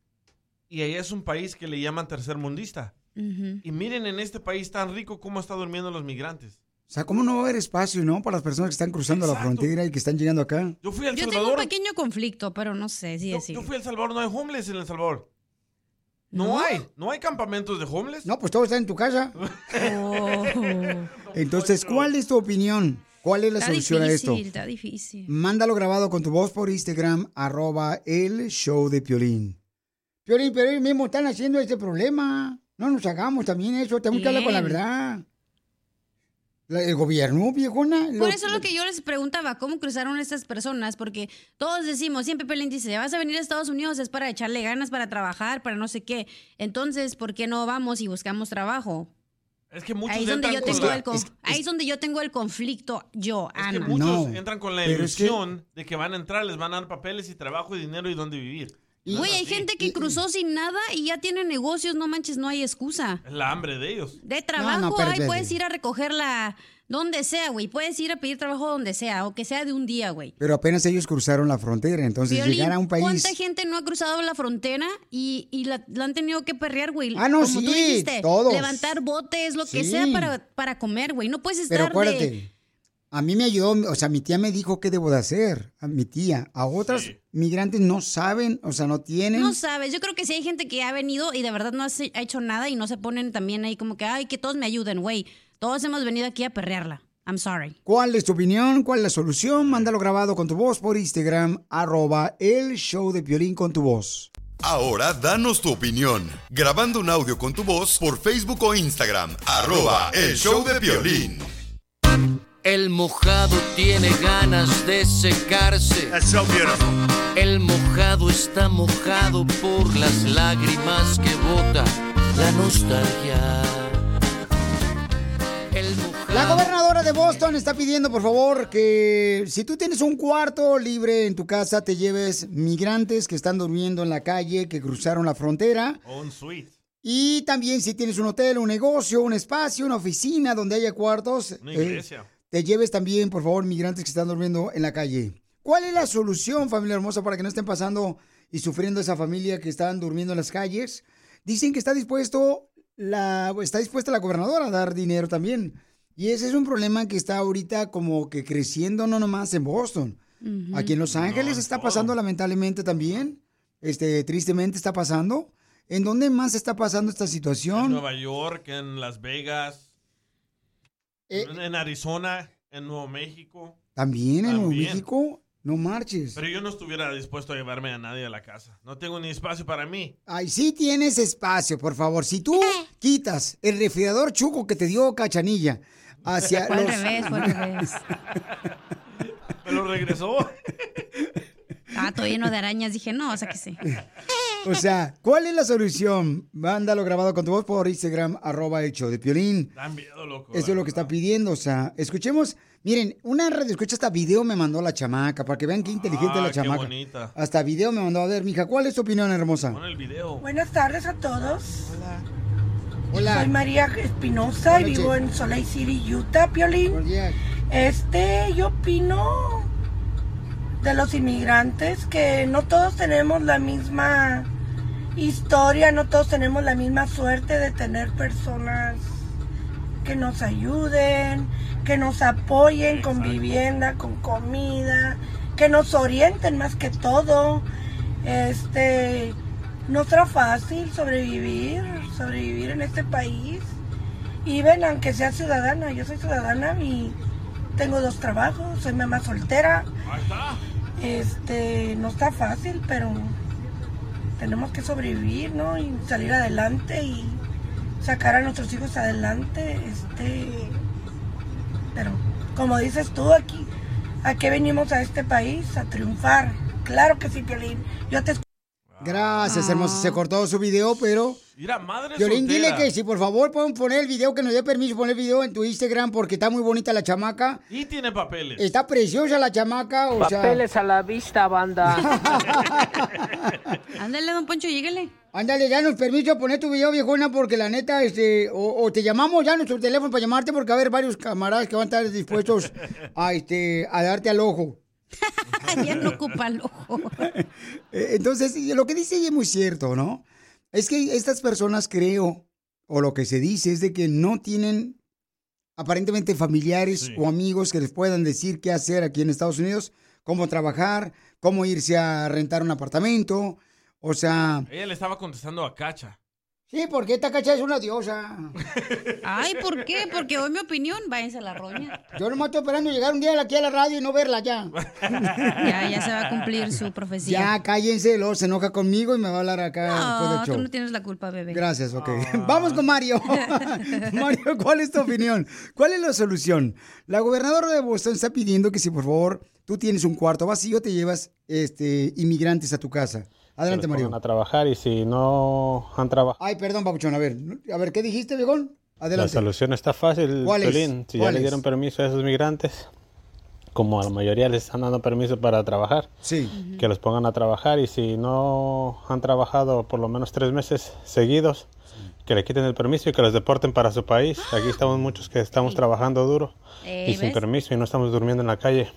y allá es un país que le llaman tercermundista. Y miren en este país tan rico cómo está durmiendo los migrantes.
O sea, ¿cómo no va a haber espacio, no? Para las personas que están cruzando la frontera y que están llegando acá.
Yo fui al
Yo tengo un
Salvador.
pequeño conflicto, pero no sé si
Yo,
decir.
yo fui a El Salvador, no hay homeless en El Salvador. No, hay, no hay campamentos de homeless.
No, pues todo está en tu casa.
Oh.
Entonces, ¿cuál es tu opinión? ¿Cuál es la
Está
solución
difícil,
a esto?
está difícil.
Mándalo grabado con tu voz por Instagram, arroba el show de Piolín. Piolín, pero ellos mismos están haciendo este problema. No nos hagamos también eso, tenemos que hablar con la verdad. El gobierno, viejona.
Por eso es lo que yo les preguntaba, ¿cómo cruzaron estas personas? Porque todos decimos, siempre Pelín dice, vas a venir a Estados Unidos es para echarle ganas, para trabajar, para no sé qué. Entonces, ¿por qué no vamos y buscamos trabajo?
Es que muchos
Ahí es donde
entran
yo
con
tengo
la-
el conf- ahí es donde yo tengo el conflicto, yo,
Es que
Ana.
muchos entran con la
es que-
ilusión de que van a entrar, les van a dar papeles y trabajo y dinero y dónde vivir. No
Güey, hay gente que cruzó sin nada y ya tiene negocios, no manches, no hay excusa.
Es la hambre de ellos.
De trabajo,
no,
ahí
espérate.
puedes ir a recogerla donde sea, güey. Puedes ir a pedir trabajo donde sea, o que sea de un día, güey.
Pero apenas ellos cruzaron la frontera, entonces llegar a un país...
¿Cuánta gente no ha cruzado la frontera y, y la, la han tenido que perrear, güey?
Ah, no,
Como tú
sí,
dijiste,
todos.
levantar botes, lo que
Sí.
sea para, para comer, güey. No puedes
Pero
estar
acuérdate,
de...
a mí me ayudó, o sea, mi tía me dijo qué debo de hacer, a mi tía. A otras migrantes no saben, o sea, no tienen.
No sabes, yo creo que sí hay gente que ha venido y de verdad no ha hecho nada y no se ponen también ahí como que, ay, que todos me ayuden, güey. Todos hemos venido aquí a perrearla. I'm sorry.
¿Cuál es tu opinión? ¿Cuál es la solución? Mándalo grabado con tu voz por Instagram, arroba el show de Piolín con tu voz.
Ahora danos tu opinión. Grabando un audio con tu voz por Facebook o Instagram. Arroba el show de violín.
El mojado tiene ganas de secarse. El mojado está mojado por las lágrimas que bota la nostalgia. El mojado
La gobernadora de Boston está pidiendo, por favor, que si tú tienes un cuarto libre en tu casa, te lleves migrantes que están durmiendo en la calle, que cruzaron la frontera.
O un suite.
Y también si tienes un hotel, un negocio, un espacio, una oficina donde haya cuartos,
Una
eh,
iglesia.
Te lleves también, por favor, migrantes que están durmiendo en la calle. ¿Cuál es la solución, familia hermosa, para que no estén pasando y sufriendo esa familia que están durmiendo en las calles? Dicen que está dispuesto la, está dispuesta la gobernadora a dar dinero también. Y ese es un problema que está ahorita como que creciendo no nomás en Boston. Aquí en Los Ángeles está pasando lamentablemente también. Este, tristemente está pasando. ¿En dónde más está pasando esta
En
situación?
Nueva York, en Las Vegas,
Eh.
en Arizona, en Nuevo México.
También en Nuevo. México. No marches.
Pero yo no estuviera dispuesto a llevarme a nadie a la casa. No tengo ni espacio para mí.
Ay, sí tienes espacio, por favor. Si tú quitas el refrigerador chuco que te dio Cachanilla hacia los...
revés, fue al revés.
Me lo regresó.
Ah, todo lleno de arañas. Dije, no, o sea que sí.
O sea, ¿cuál es la solución? Mándalo grabado con tu voz por Instagram, arroba show de Piolín.
Dan miedo, loco.
Eso es lo que está pidiendo, o sea, escuchemos. Miren, una radio escucha hasta video me mandó la chamaca, para que vean qué inteligente
Ah,
es la
qué
chamaca.
bonita.
Hasta video me mandó a ver, mija, ¿cuál es tu opinión, hermosa?
Pon el video.
Buenas tardes a todos.
Hola.
Soy María Espinosa y
Hola,
vivo en Salt Lake City, Utah, Piolín. Este, yo opino de los inmigrantes, que no todos tenemos la misma historia, no todos tenemos la misma suerte de tener personas que nos ayuden, que nos apoyen con vivienda, con comida, que nos orienten más que todo. Este, no está fácil sobrevivir, sobrevivir en este país. Y ven, aunque sea ciudadana, yo soy ciudadana y tengo dos trabajos, soy mamá soltera. Este, no está fácil, pero tenemos que sobrevivir, ¿no? Y salir adelante y sacar a nuestros hijos adelante, este, pero como dices tú aquí, ¿a qué venimos a este país? A triunfar. Claro que sí, Piolín. Yo te
Gracias, hermosa. Se cortó su video, pero...
Mira, madre
Violín, dile que si por favor pueden poner el video, que nos dé permiso poner el video en tu Instagram porque está muy bonita la chamaca.
Y tiene papeles.
Está preciosa la chamaca, o
Papeles a la vista, banda.
Ándale, don Poncho, lléguele.
Ándale, danos permiso a poner tu video, viejona, porque la neta, este, o, o te llamamos ya a nuestro teléfono para llamarte porque va a haber varios camaradas que van a estar dispuestos a, este, a darte al ojo.
ya no ocupa el ojo.
Eh, Entonces, lo que dice ella es muy cierto, ¿no? Es que estas personas creo, o lo que se dice es de que no tienen aparentemente familiares o amigos que les puedan decir qué hacer aquí en Estados Unidos, cómo trabajar, cómo irse a rentar un apartamento, o sea...
Ella le estaba contestando a Cacha.
Sí, porque esta cacha es una diosa.
Ay, ¿por qué? Porque hoy mi opinión, váyanse a la roña.
Yo nomás estoy esperando llegar un día aquí a la radio y no verla ya.
Ya, ya se va a cumplir su profecía.
Ya, cállense, luego se enoja conmigo y me va a hablar acá después del
No,
show.
tú no tienes la culpa, bebé.
Gracias, ok. Vamos con Mario. Mario, ¿cuál es tu opinión? ¿Cuál es la solución? La gobernadora de Boston está pidiendo que si por favor tú tienes un cuarto vacío, te llevas este, inmigrantes a tu casa. Adelante,
que los
Mario.
pongan a trabajar y si no han trabajado.
Ay, perdón, Papuchón, a ver. A ver, ¿qué dijiste, viejón?
La
Adelante.
solución está fácil,
¿Cuál es?
Si ya
¿Cuál
le dieron permiso a esos migrantes, como a la mayoría les están dando permiso para trabajar,
sí.
que los pongan a trabajar y si no han trabajado por lo menos tres meses seguidos, que le quiten el permiso y que los deporten para su país. Aquí estamos muchos que estamos trabajando duro
Eh,
y sin permiso y no estamos durmiendo en la calle.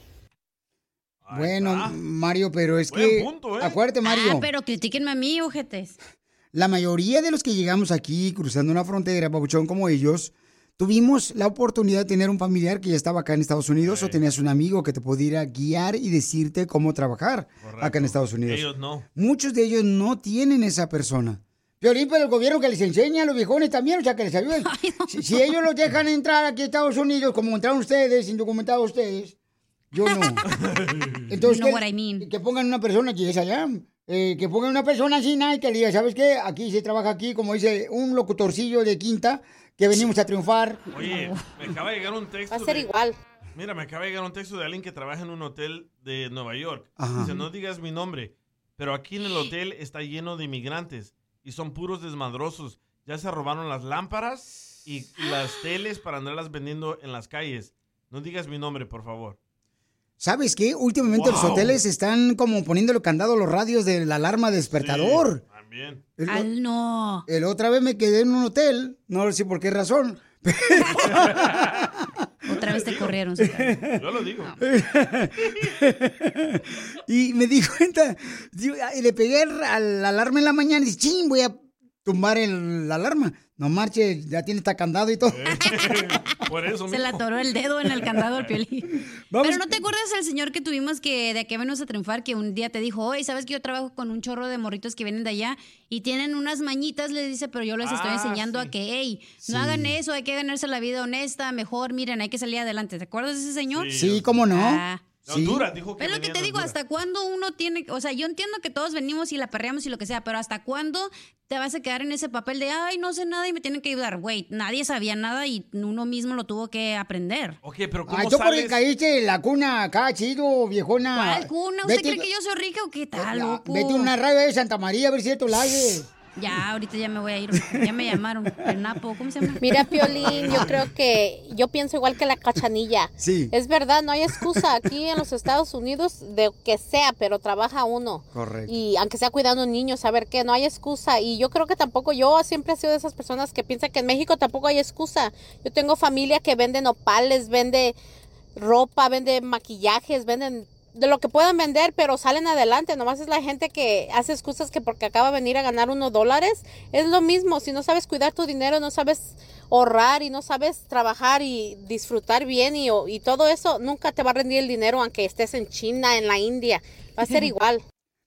Bueno, Mario, pero es
Buen
que...
punto, ¿eh?
Acuérdate, Mario.
Ah, pero critíquenme a mí, ojetes.
La mayoría de los que llegamos aquí cruzando una frontera, Papuchón, como ellos, tuvimos la oportunidad de tener un familiar que ya estaba acá en Estados Unidos o tenías un amigo que te pudiera guiar y decirte cómo trabajar acá en Estados Unidos.
Ellos no.
Muchos de ellos no tienen esa persona. Violín, pero el gobierno que les enseña a los viejones también, o sea, que les ayuden. si, si ellos los dejan entrar aquí a Estados Unidos, como entraron ustedes, indocumentados ustedes, yo no. Entonces,
You know
que,
I mean.
que pongan una persona que es allá. eh, que pongan una persona así, nada, y que le diga, ¿sabes qué? Aquí se trabaja aquí, como dice un locutorcillo de quinta, que venimos a triunfar.
Oye, me acaba de llegar un texto.
Va a ser
de-
igual.
Mira, me acaba de llegar un texto de alguien que trabaja en un hotel de Nueva York.
Ajá.
Dice, no digas mi nombre, pero aquí en el hotel está lleno de inmigrantes y son puros desmadrosos. Ya se robaron las lámparas y las teles para andarlas vendiendo en las calles. No digas mi nombre, por favor.
¿Sabes qué? Últimamente los hoteles están como poniéndole candado a los radios de la alarma despertador.
También.
El,
Al no.
el otra vez me quedé en un hotel, no sé por qué razón.
Otra vez te corrieron.
Yo lo digo.
y me di cuenta, y le pegué al- alarma en la mañana y dije, ching, voy a tumbar el- la alarma. No marche, ya tiene esta candado y todo.
Por eso
Se le atoró el dedo en el candado al piolín. Pero no te acuerdas el señor que tuvimos que de aquí venimos a triunfar, que un día te dijo, oye, ¿sabes que yo trabajo con un chorro de morritos que vienen de allá y tienen unas mañitas? Le dice, pero yo les estoy
Ah,
enseñando a que, hey,
Sí.
no hagan eso, hay que ganarse la vida honesta, mejor, miren, hay que salir adelante. ¿Te acuerdas de ese señor?
Sí, cómo no.
Ah.
Sí.
Honduras dijo que
Es lo que te
de
digo. ¿hasta cuándo uno tiene, o sea, yo entiendo que todos venimos y la perreamos y lo que sea, pero ¿hasta cuándo te vas a quedar en ese papel de, ay, no sé nada y me tienen que ayudar? Güey, nadie sabía nada y uno mismo lo tuvo que aprender.
Ok, pero ¿cómo
Ay, tú porque
sales?
caíste en la cuna acá, chido, viejona.
¿Cuál cuna? ¿Usted
Vete-
cree que yo soy rica o qué tal, loco?
Vete a una radio de Santa María a ver si esto la.
Ya, ahorita ya me voy a ir. Ya me llamaron. El Napo, ¿cómo se llama?
Mira, Piolín, yo creo que yo pienso igual que la cachanilla.
Sí.
Es verdad, no hay excusa aquí en los Estados Unidos de que sea, pero trabaja uno.
Correcto.
Y aunque sea cuidando niños, saber que no hay excusa. Y yo creo que tampoco yo siempre he sido de esas personas que piensan que en México tampoco hay excusa. Yo tengo familia que vende nopales, vende ropa, vende maquillajes, venden de lo que pueden vender, pero salen adelante. Nomás es la gente que hace excusas que porque acaba de venir a ganar unos dólares. Es lo mismo, si no sabes cuidar tu dinero, no sabes ahorrar y no sabes trabajar y disfrutar bien y, y todo eso, nunca te va a rendir el dinero aunque estés en China, en la India. Va a ser igual.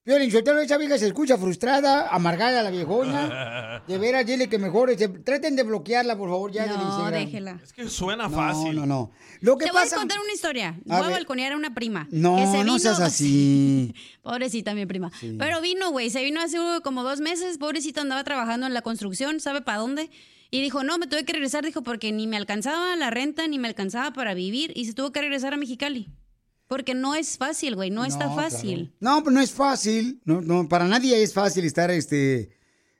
Violín, Sotelo, esa vieja se escucha frustrada, amargada la viejona. De veras, dile que mejor, este, traten de bloquearla, por favor, ya del
No,
Instagram.
déjela.
Es que suena
No,
fácil.
no, no. Lo que
Te
pasa...
voy a contar una historia.
A
Voy a balconear a una prima.
No,
que se
no
vino-
seas así.
Pobrecita mi prima.
Sí.
Pero vino, güey. Se vino hace como dos meses. Pobrecita andaba trabajando en la construcción, ¿sabe para dónde? Y dijo, no, me tuve que regresar. Dijo, porque ni me alcanzaba la renta, ni me alcanzaba para vivir. Y se tuvo que regresar a Mexicali. Porque no es fácil, güey. No, está fácil.
No, pues no es fácil. No, no, para nadie es fácil estar este,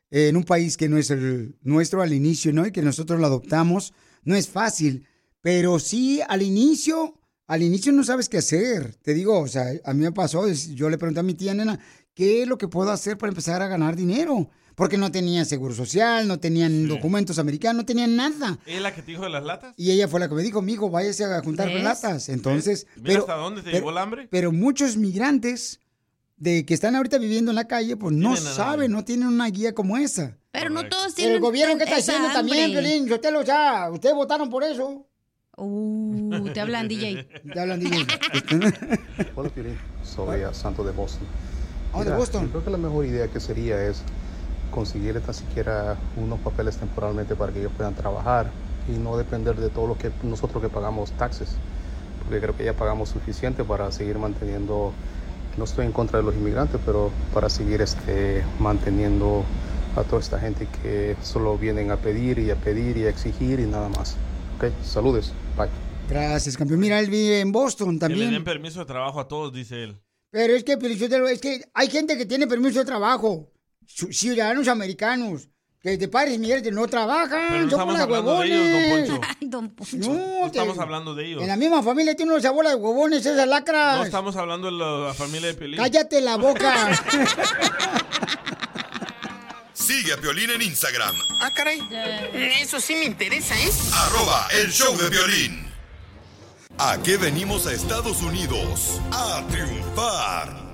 en un país que no es el nuestro al inicio, ¿no? Y que nosotros lo adoptamos. No es fácil. Pero sí, al inicio, al inicio no sabes qué hacer. Te digo, o sea, a mí me pasó, yo le pregunté a mi tía nena, ¿qué es lo que puedo hacer para empezar a ganar dinero? Porque no tenía seguro social, no tenían documentos americanos, no tenían nada.
¿Es la que te dijo de las latas?
Y ella fue la que me dijo, mijo, váyase a juntar
¿Ves?
latas. Entonces,
Mira
pero,
hasta dónde te
pero-
llegó el hambre.
pero muchos migrantes de que están ahorita viviendo en la calle, pues no
a
saben, no tienen una guía como esa.
Pero no todos tienen
el gobierno que está haciendo también,
hambre.
Violín, usted lo ya, ustedes votaron por eso.
Uh, te hablan, DJ.
Te hablan, DJ.
Hola, Piolín. Soy a Santo de Boston.
Ah, de Boston.
yo Creo que la mejor idea que sería es conseguir tan siquiera unos papeles temporalmente para que ellos puedan trabajar y no depender de todo lo que nosotros que pagamos taxes. Porque creo que ya pagamos suficiente para seguir manteniendo, no estoy en contra de los inmigrantes, pero para seguir este, manteniendo a toda esta gente que solo vienen a pedir y a pedir y a exigir y nada más. Ok, saludes. Bye.
Gracias, campeón. Mira, él vive en Boston
Que le den
también.
permiso de trabajo a todos, dice él.
Pero es que, Piolichotelo, es que hay gente que tiene permiso de trabajo. Ciudadanos americanos. Que de padres migrantes no trabajan.
Pero no
son
estamos hablando de ellos, don
huevones.
Poncho.
Ay, don Poncho.
No,
No estamos hablando de ellos.
En la misma familia tiene unos abuelas de huevones, esas lacras.
No estamos hablando de la, la familia de Pelín.
Cállate la boca.
Sigue a Piolín en Instagram,
Ah, caray. Eso sí me interesa, ¿eh?
arroba el show de violín. ¿A qué venimos a Estados Unidos? A triunfar.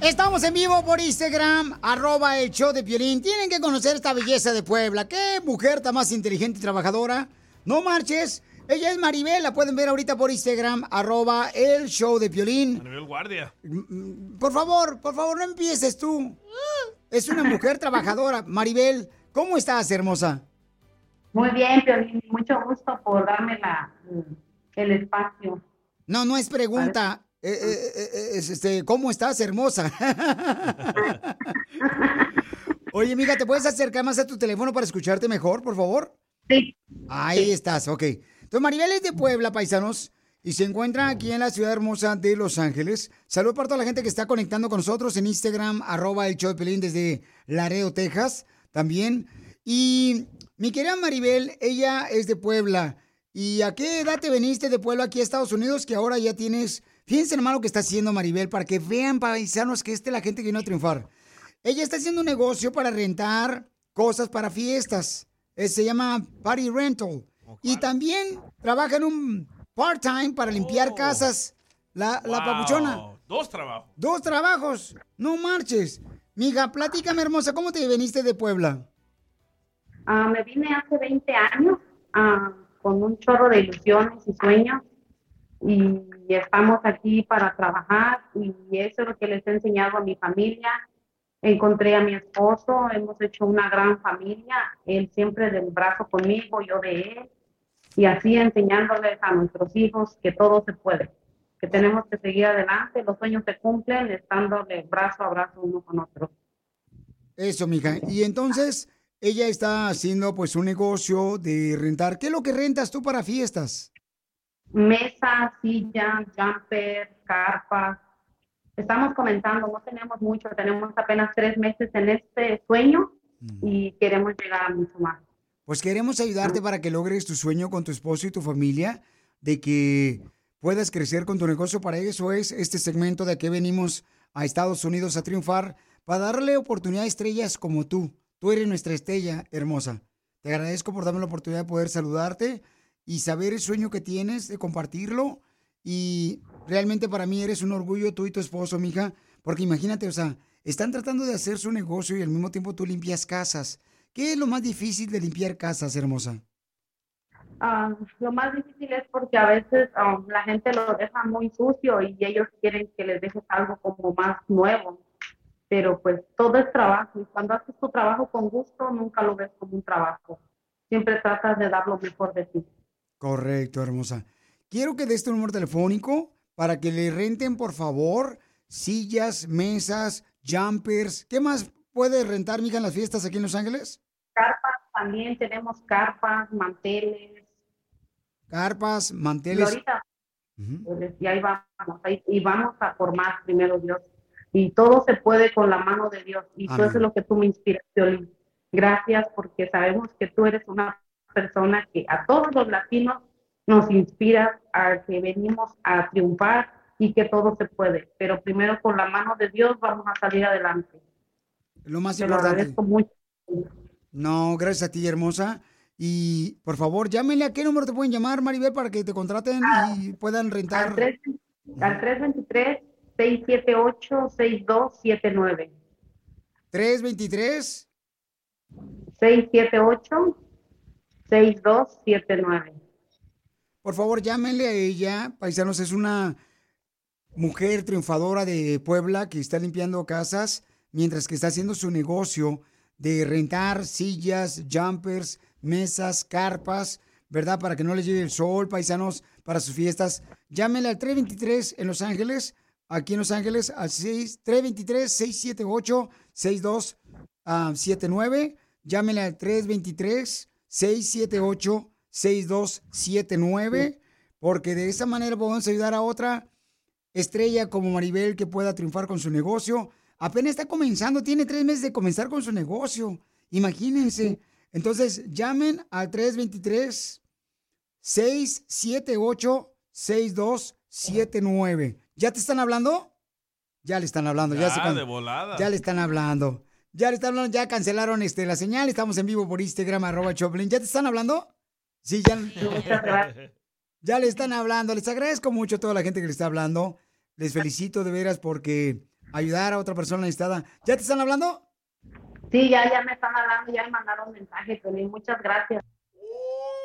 Estamos en vivo por Instagram, arroba el show de Piolín. Tienen que conocer esta belleza de Puebla. Qué mujer tan más inteligente y trabajadora. No marches. Ella es Maribel, la pueden ver ahorita por Instagram, arroba el show de Piolín.
Maribel Guardia.
Por favor, por favor, no empieces tú. Es una mujer trabajadora. Maribel, ¿cómo estás, hermosa?
Muy bien, Piolín, mucho gusto por darme la, el espacio.
No, no es pregunta. Eh, eh, eh, eh, es, este, ¿Cómo estás, hermosa? Oye, amiga, ¿te puedes acercar más a tu teléfono para escucharte mejor, por favor?
Sí.
Ahí estás, ok. Entonces, Maribel es de Puebla, paisanos, y se encuentra aquí en la ciudad hermosa de Los Ángeles. Saludos para toda la gente que está conectando con nosotros en Instagram, arroba el show de Pelín desde Laredo, Texas, también. Y mi querida Maribel, ella es de Puebla. ¿Y a qué edad te viniste de Puebla aquí a Estados Unidos que ahora ya tienes... Fíjense hermano lo que está haciendo Maribel para que vean, paisanos, que esta es la gente que vino a triunfar. Ella está haciendo un negocio para rentar cosas para fiestas. Eh, se llama Party Rental. Y también trabaja en un part-time para limpiar casas. La, la papuchona.
Dos trabajos.
Dos trabajos. No marches. Mija, platícame, hermosa, ¿cómo te viniste de Puebla?
Ah, me vine hace 20 años ah, con un chorro de ilusiones y sueños y estamos aquí para trabajar y eso es lo que les he enseñado a mi familia. Encontré a mi esposo, hemos hecho una gran familia, él siempre del brazo conmigo, yo de él, y así enseñándoles a nuestros hijos que todo se puede, que tenemos que seguir adelante, los sueños se cumplen estándole brazo a brazo uno con otro.
Eso, mija. Y entonces, ella está haciendo pues un negocio de rentar. ¿Qué es lo que rentas tú para fiestas?
Mesas, sillas, jumper, carpas. Estamos comenzando, no tenemos mucho, tenemos apenas tres meses en este sueño y queremos llegar a mucho más.
Pues queremos ayudarte para que logres tu sueño con tu esposo y tu familia, de que puedas crecer con tu negocio. Para eso es este segmento de que venimos a Estados Unidos a triunfar, para darle oportunidad a estrellas como tú. Tú eres nuestra estrella hermosa. Te agradezco por darme la oportunidad de poder saludarte y saber el sueño que tienes, de compartirlo Y realmente para mí eres un orgullo tú y tu esposo, mija, porque imagínate, o sea, están tratando de hacer su negocio y al mismo tiempo tú limpias casas. ¿Qué es lo más difícil de limpiar casas, hermosa?
Ah, lo más difícil es porque a veces ah, la gente lo deja muy sucio y ellos quieren que les dejes algo como más nuevo. Pero pues todo es trabajo y cuando haces tu trabajo con gusto nunca lo ves como un trabajo. Siempre tratas de dar lo mejor de ti.
Correcto, hermosa. Quiero que des tu número telefónico para que le renten, por favor, sillas, mesas, jumpers. ¿Qué más puede rentar, mija, en las fiestas aquí en Los Ángeles?
Carpas también tenemos carpas, manteles.
Carpas,
Y
manteles.
ahorita pues, y ahí vamos, ahí- y vamos a por más primero Dios. Y todo se puede con la mano de Dios. Y
Amén.
eso es lo que tú me inspiras, Piolín. Gracias porque sabemos que tú eres una persona que a todos los latinos nos inspira a que venimos a triunfar y que todo se puede. Pero primero con la mano de Dios vamos a salir adelante.
Lo más
Te lo
importante.
agradezco mucho.
No, gracias a ti, hermosa. Y por favor, llámenle a qué número te pueden llamar, Maribel, para que te contraten y puedan rentar.
Al, tres- al 323-678-6279.
323
678-6279.
Por favor, llámenle a ella. Paisanos, es una mujer triunfadora de Puebla que está limpiando casas mientras que está haciendo su negocio de rentar sillas, jumpers, mesas, carpas, ¿verdad? Para que no les llegue el sol, paisanos, para sus fiestas. Llámenle al 323 en Los Ángeles, aquí en Los Ángeles, al 6, 323-678-6279. Llámenle al 323-678-6279, porque de esa manera podemos ayudar a otra estrella como Maribel que pueda triunfar con su negocio. Apenas está comenzando, tiene tres meses de comenzar con su negocio. Imagínense. Entonces, llamen al 323-678-6279. ¿Ya te están hablando? Ya le están hablando. Ya,
Ya,
se can-
de volada.
Ya le están hablando. Ya le están hablando, ya cancelaron este, la señal. Estamos en vivo por Instagram, arroba Choplin. ¿Ya te están hablando? Sí, ya. Ya le están hablando. Les agradezco mucho a toda la gente que le está hablando. Les felicito de veras porque ayudar a otra persona necesitada. ¿Ya te están hablando?
Sí, ya, ya me están hablando, ya me mandaron mensaje, Piolín. Muchas gracias.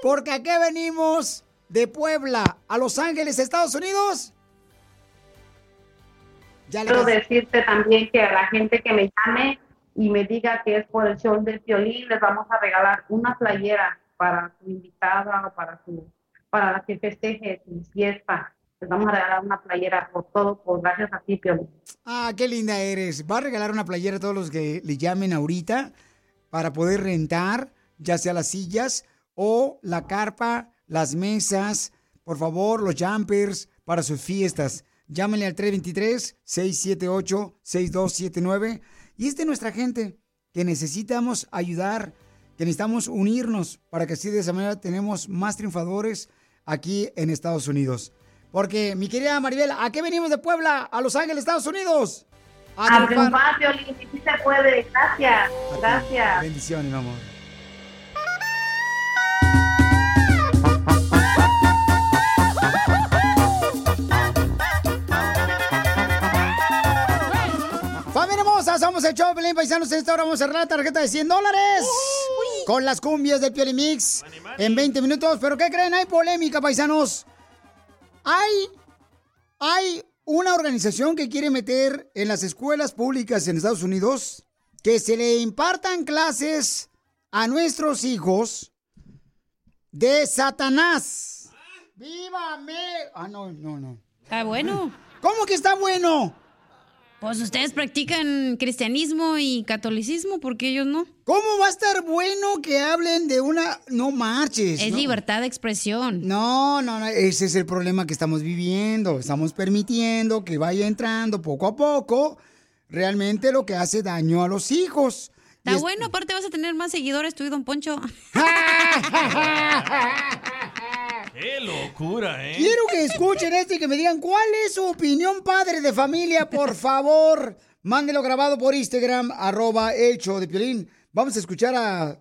Porque aquí venimos de Puebla a Los Ángeles, Estados Unidos. Ya le
Quiero decirte también que a la gente que me llame y me diga que es por el show del violín, les vamos a regalar una playera para su invitada o para su para la que festeje su fiesta. Les vamos a regalar una playera por todo, por gracias a ti, Piolín.
Ah, qué linda eres. Va a regalar una playera a todos los que le llamen ahorita para poder rentar, ya sea las sillas o la carpa, las mesas, por favor, los jumpers para sus fiestas. Llámenle al 323-678-6279. Y esta es nuestra gente que necesitamos ayudar, que necesitamos unirnos para que así de esa manera tenemos más triunfadores aquí en Estados Unidos. Porque, mi querida Maribel, ¿a qué venimos de Puebla? A Los Ángeles, Estados Unidos.
A triunfar, Piolín, y sí se puede. Gracias, gracias.
Bendiciones, mi amor. Hermosa, somos el show de Pelín Paisanos. En esta hora vamos a cerrar la tarjeta de 100 dólares con las cumbias del Pioli Mix en 20 minutos. ¿Pero qué creen? Hay polémica, paisanos. Hay, hay una organización que quiere meter en las escuelas públicas en Estados Unidos que se le impartan clases a nuestros hijos de Satanás. ¡Vívame! Ah, no, no, no.
Está bueno.
¿Cómo que está bueno?
Pues ustedes practican cristianismo y catolicismo, porque ellos no.
¿Cómo va a estar bueno que hablen de una... No marches.
Es
no.
libertad de expresión.
No, no, no, ese es el problema que estamos viviendo. Estamos permitiendo que vaya entrando poco a poco realmente lo que hace daño a los hijos.
Está
es-
bueno, aparte vas a tener más seguidores tú y Don Poncho.
¡Qué locura, eh!
Quiero que escuchen esto y que me digan cuál es su opinión, padre de familia, por favor. Mándelo grabado por Instagram, arroba el show de Piolín. Vamos a escuchar a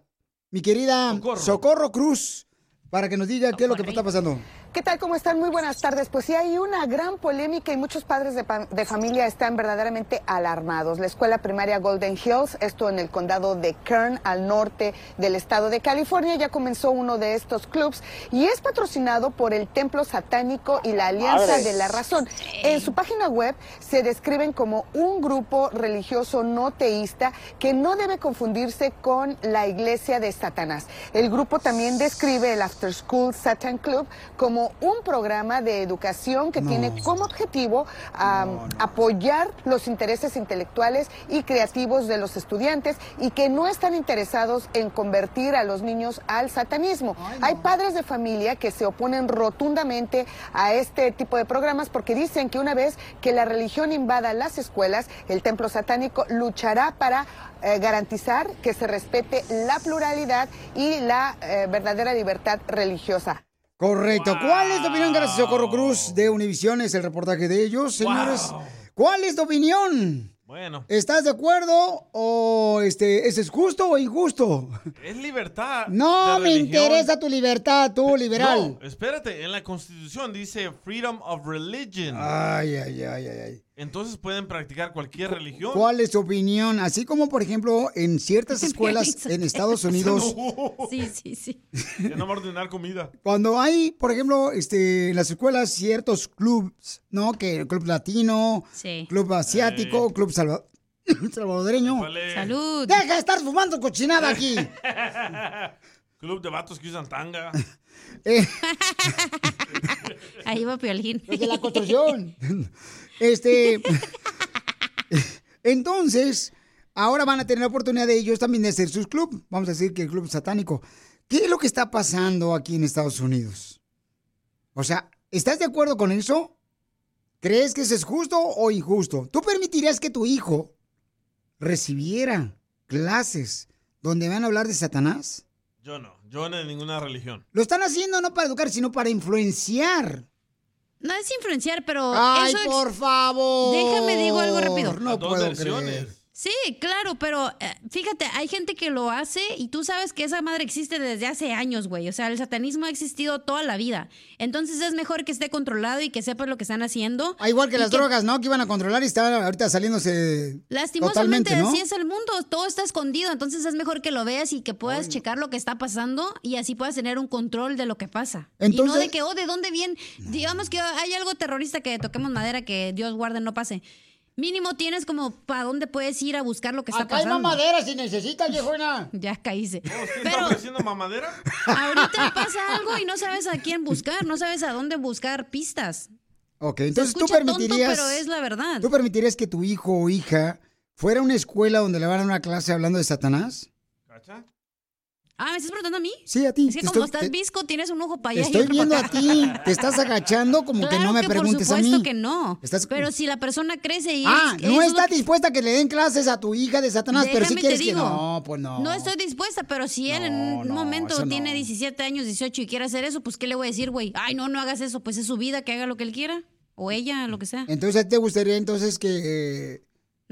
mi querida Socorro, Cruz para que nos diga qué es lo que está pasando.
¿Qué tal? ¿Cómo están? Muy buenas tardes. Pues sí, hay una gran polémica y muchos padres de, familia están verdaderamente alarmados. La escuela primaria Golden Hills, esto en el condado de Kern, al norte del estado de California, ya comenzó uno de estos clubs y es patrocinado por el Templo Satánico y la Alianza de la Razón. En su página web se describen como un grupo religioso no teísta que no debe confundirse con la iglesia de Satanás. El grupo también describe el After School Satan Club como un programa de educación que
No.
tiene como objetivo apoyar los intereses intelectuales y creativos de los estudiantes y que no están interesados en convertir a los niños al satanismo. Hay padres de familia que se oponen rotundamente a este tipo de programas porque dicen que una vez que la religión invada las escuelas, el templo satánico luchará para eh, garantizar que se respete la pluralidad y la eh, verdadera libertad religiosa.
Correcto. ¿Cuál es tu opinión? Gracias, Socorro Cruz de Univision. Es el reportaje de ellos, señores.
Wow.
¿Cuál es tu opinión?
Bueno,
¿Estás de acuerdo o este, ¿ese es justo o injusto?
es libertad.
No me
religión.
interesa tu libertad, tú, liberal.
No, espérate, en la Constitución dice freedom of religion.
Ay, ay, ay, ay, ay.
Entonces pueden practicar cualquier religión.
¿Cuál es tu opinión? Así como, por ejemplo, en ciertas escuelas en Estados Unidos,
Sí, sí, sí.
Ya no va a ordenar comida.
cuando hay, por ejemplo, este, en las escuelas ciertos clubs, ¿no? Que el club latino,
Sí.
club asiático, club salva- salvadoreño.
Salud.
Deja de estar fumando cochinada aquí.
Club de vatos que usan tanga.
Eh,
Ahí va Piolín.
Los de la construcción. Este. Entonces, ahora van a tener la oportunidad de ellos también de hacer sus club. Vamos a decir que el club satánico. ¿Qué es lo que está pasando aquí en Estados Unidos? O sea, ¿estás de acuerdo con eso? ¿Crees que eso es justo o injusto? ¿Tú permitirías que tu hijo recibiera clases donde van a hablar de Satanás?
Yo no, yo no de ninguna religión.
Lo están haciendo no para educar, sino para influenciar.
No es influenciar, pero.
Ay,
eso
por favor.
Déjame digo algo rápido.
No puedo creer.
Sí, claro, pero eh, fíjate, hay gente que lo hace y tú sabes que esa madre existe desde hace años, güey. O sea, el satanismo ha existido toda la vida. Entonces es mejor que esté controlado y que sepas lo que están haciendo.
Ah, igual que las drogas, ¿no? Que iban a controlar y estaban ahorita saliéndose
Lastimosamente
totalmente, ¿no?
así es el mundo, todo está escondido, entonces es mejor que lo veas y que puedas checar lo que está pasando y así puedas tener un control de lo que pasa. y no
Entonces-
de que, oh, ¿de dónde viene? Digamos que hay algo terrorista que toquemos madera que Dios guarde no pase. Mínimo tienes como para dónde puedes ir a buscar lo que está
Acá hay
pasando.
mamadera si necesitas, viejona.
Ya caíse.
¿Usted está ofreciendo mamadera?
Ahorita pasa algo y no sabes a quién buscar, no sabes a dónde buscar pistas.
Ok, entonces tú
escucha tonto,
permitirías.
pero es la verdad.
¿Tú permitirías que tu hijo o hija fuera a una escuela donde le van a dar una clase hablando de Satanás?
Ah, ¿me estás preguntando a mí?
Sí, a ti.
Es que
Te
como
estoy-
estás
te-
visco, tienes un ojo para
Te
allá y
estoy
otro
viendo
para
a ti. Te estás agachando como que no me
que
preguntes a
por supuesto
mí.
que no.
Estás-
Pero si la persona crece y
Ah,
es-
no
es
está
lo
dispuesta a que le den clases a tu hija de Satanás, pero si
Déjame
quieres
te
que
digo.
no, pues no.
No estoy dispuesta, pero si él en un momento tiene 17 años, 18 y quiere hacer eso, pues ¿qué le voy a decir, güey? Ay, no, no hagas eso, pues es su vida, que haga lo que él quiera. O ella, lo que sea.
Entonces, ¿te gustaría entonces que... eh,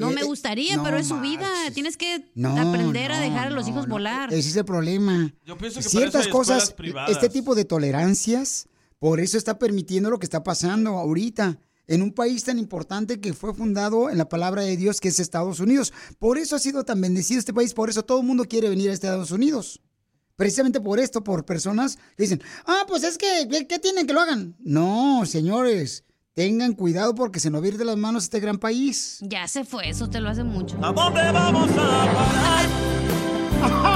No
eh,
me gustaría,
no
pero es su vida. Tienes que
No,
aprender a dejar a los
no,
hijos
no.
volar.
Ese es el problema.
Yo pienso que para
Ciertas
eso hay
cosas,
escuelas privadas.
este tipo de tolerancias, por eso está permitiendo lo que está pasando ahorita en un país tan importante que fue fundado en la palabra de Dios que es Estados Unidos. Por eso ha sido tan bendecido este país, por eso todo el mundo quiere venir a Estados Unidos. Precisamente por esto, por personas que dicen, ah, pues es que, ¿qué, qué tienen que lo hagan? No, señores, tengan cuidado porque se nos de las manos este gran país.
Ya se fue, eso te lo hace mucho.
¿A dónde vamos a parar?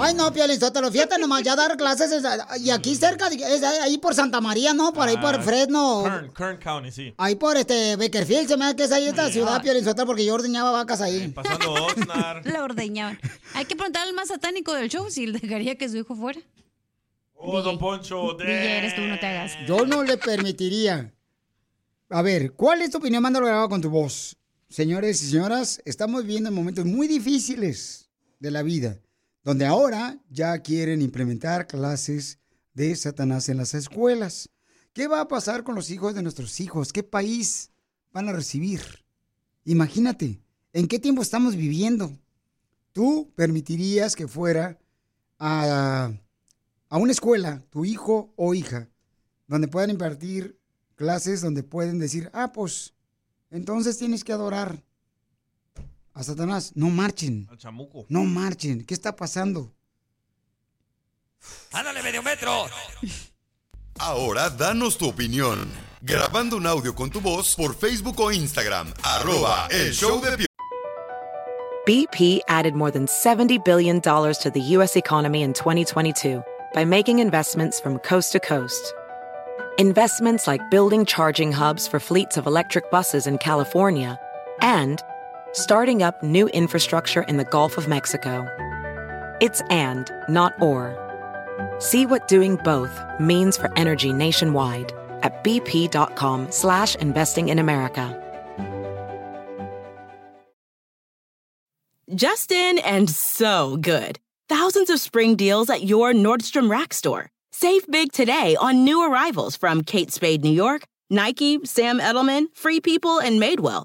Ay, no, Piolín Sotelo, fíjate nomás, ya dar clases es- y aquí cerca, es ahí por Santa María, ¿no? Por ahí por
Ah,
Fresno.
Kern, Kern County, sí.
Ahí por este Bakerfield, se me da que es ahí esta ciudad, Piolín Sotelo, porque yo ordeñaba vacas ahí.
Pasando Oxnard.
La ordeñaban. Hay que preguntar al más satánico del show si dejaría que su hijo fuera.
Oh, Don Poncho.
DJ, eres tú, no te hagas.
Yo no le permitiría. A ver, ¿cuál es tu opinión? Mándalo grabado con tu voz. Señores y señoras, estamos viviendo momentos muy difíciles de la vida, donde ahora ya quieren implementar clases de Satanás en las escuelas. ¿Qué va a pasar con los hijos de nuestros hijos? ¿Qué país van a recibir? Imagínate, ¿en qué tiempo estamos viviendo? ¿tú permitirías que fuera a, a una escuela, tu hijo o hija, donde puedan impartir clases, donde pueden decir, ah, pues, entonces tienes que adorar a Satanás? No marchen.
Al chamuco.
No marchen. ¿Qué está pasando?
¡Ándale, medio metro! Ahora danos tu opinión. Grabando un audio con tu voz por Facebook o Instagram. Arroba el show de
BP added more than $70 billion to the U.S. economy in 2022 by making investments from coast to coast. Investments like building charging hubs for fleets of electric buses in California and starting up new infrastructure in the Gulf of Mexico. It's and, not or. See what doing both means for energy nationwide at bp.com slash investing in America.
Justin and so good. Thousands of spring deals at your Nordstrom Rack store. Save big today on new arrivals from Kate Spade New York, Nike, Sam Edelman, Free People, and Madewell,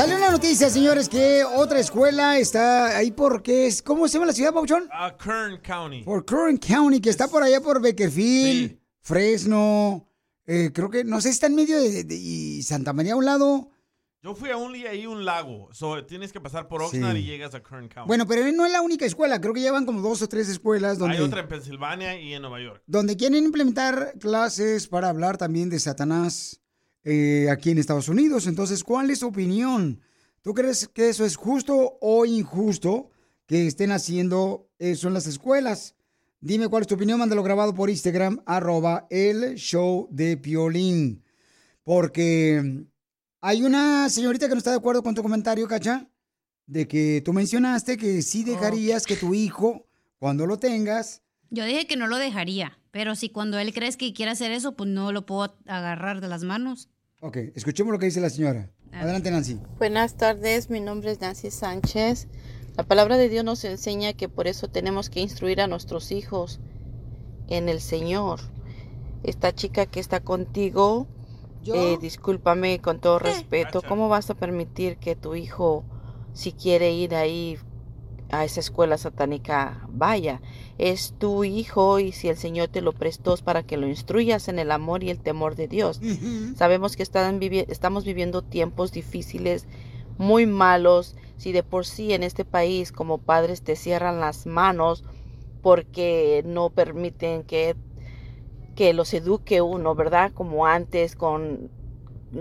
Sale una noticia, señores, que otra escuela está ahí porque es. ¿Cómo se llama la ciudad, Pauchón?
A Kern County.
Por Kern County, que está por allá por Beckerfield, Fresno. eh, creo que, no sé, está en medio de, de- y Santa María a un lado.
Yo fui a un ahí un lago. So, tienes que pasar por Oxnard
Sí.
y llegas a Kern County.
Bueno, pero no es la única escuela. Creo que llevan como dos o tres escuelas donde,
Hay otra en Pensilvania y en Nueva York.
donde quieren implementar clases para hablar también de Satanás eh, aquí en Estados Unidos. Entonces, ¿cuál es tu opinión? ¿Tú crees que eso es justo o injusto que estén haciendo eso en las escuelas? Dime cuál es tu opinión, mándalo grabado por Instagram, arroba el show de Piolín. Porque hay una señorita que no está de acuerdo con tu comentario, Cacha, de que tú mencionaste que sí dejarías que tu hijo, cuando lo tengas,
Yo dije que no lo dejaría, pero si cuando él crees que quiere hacer eso, pues no lo puedo agarrar de las manos.
Ok, escuchemos lo que dice la señora. Adelante, Nancy.
Buenas tardes, mi nombre es Nancy Sánchez. La palabra de Dios nos enseña que por eso tenemos que instruir a nuestros hijos en el Señor. Esta chica que está contigo, eh, discúlpame con todo respeto, ¿cómo vas a permitir que tu hijo, si quiere ir ahí a esa escuela satánica, vaya? Es tu hijo y si el Señor te lo prestó es para que lo instruyas en el amor y el temor de Dios. Sabemos que están vivi- estamos viviendo tiempos difíciles, muy malos. Si de por sí en este país como padres te cierran las manos porque no permiten que, que los eduque uno, ¿verdad? Como antes, con,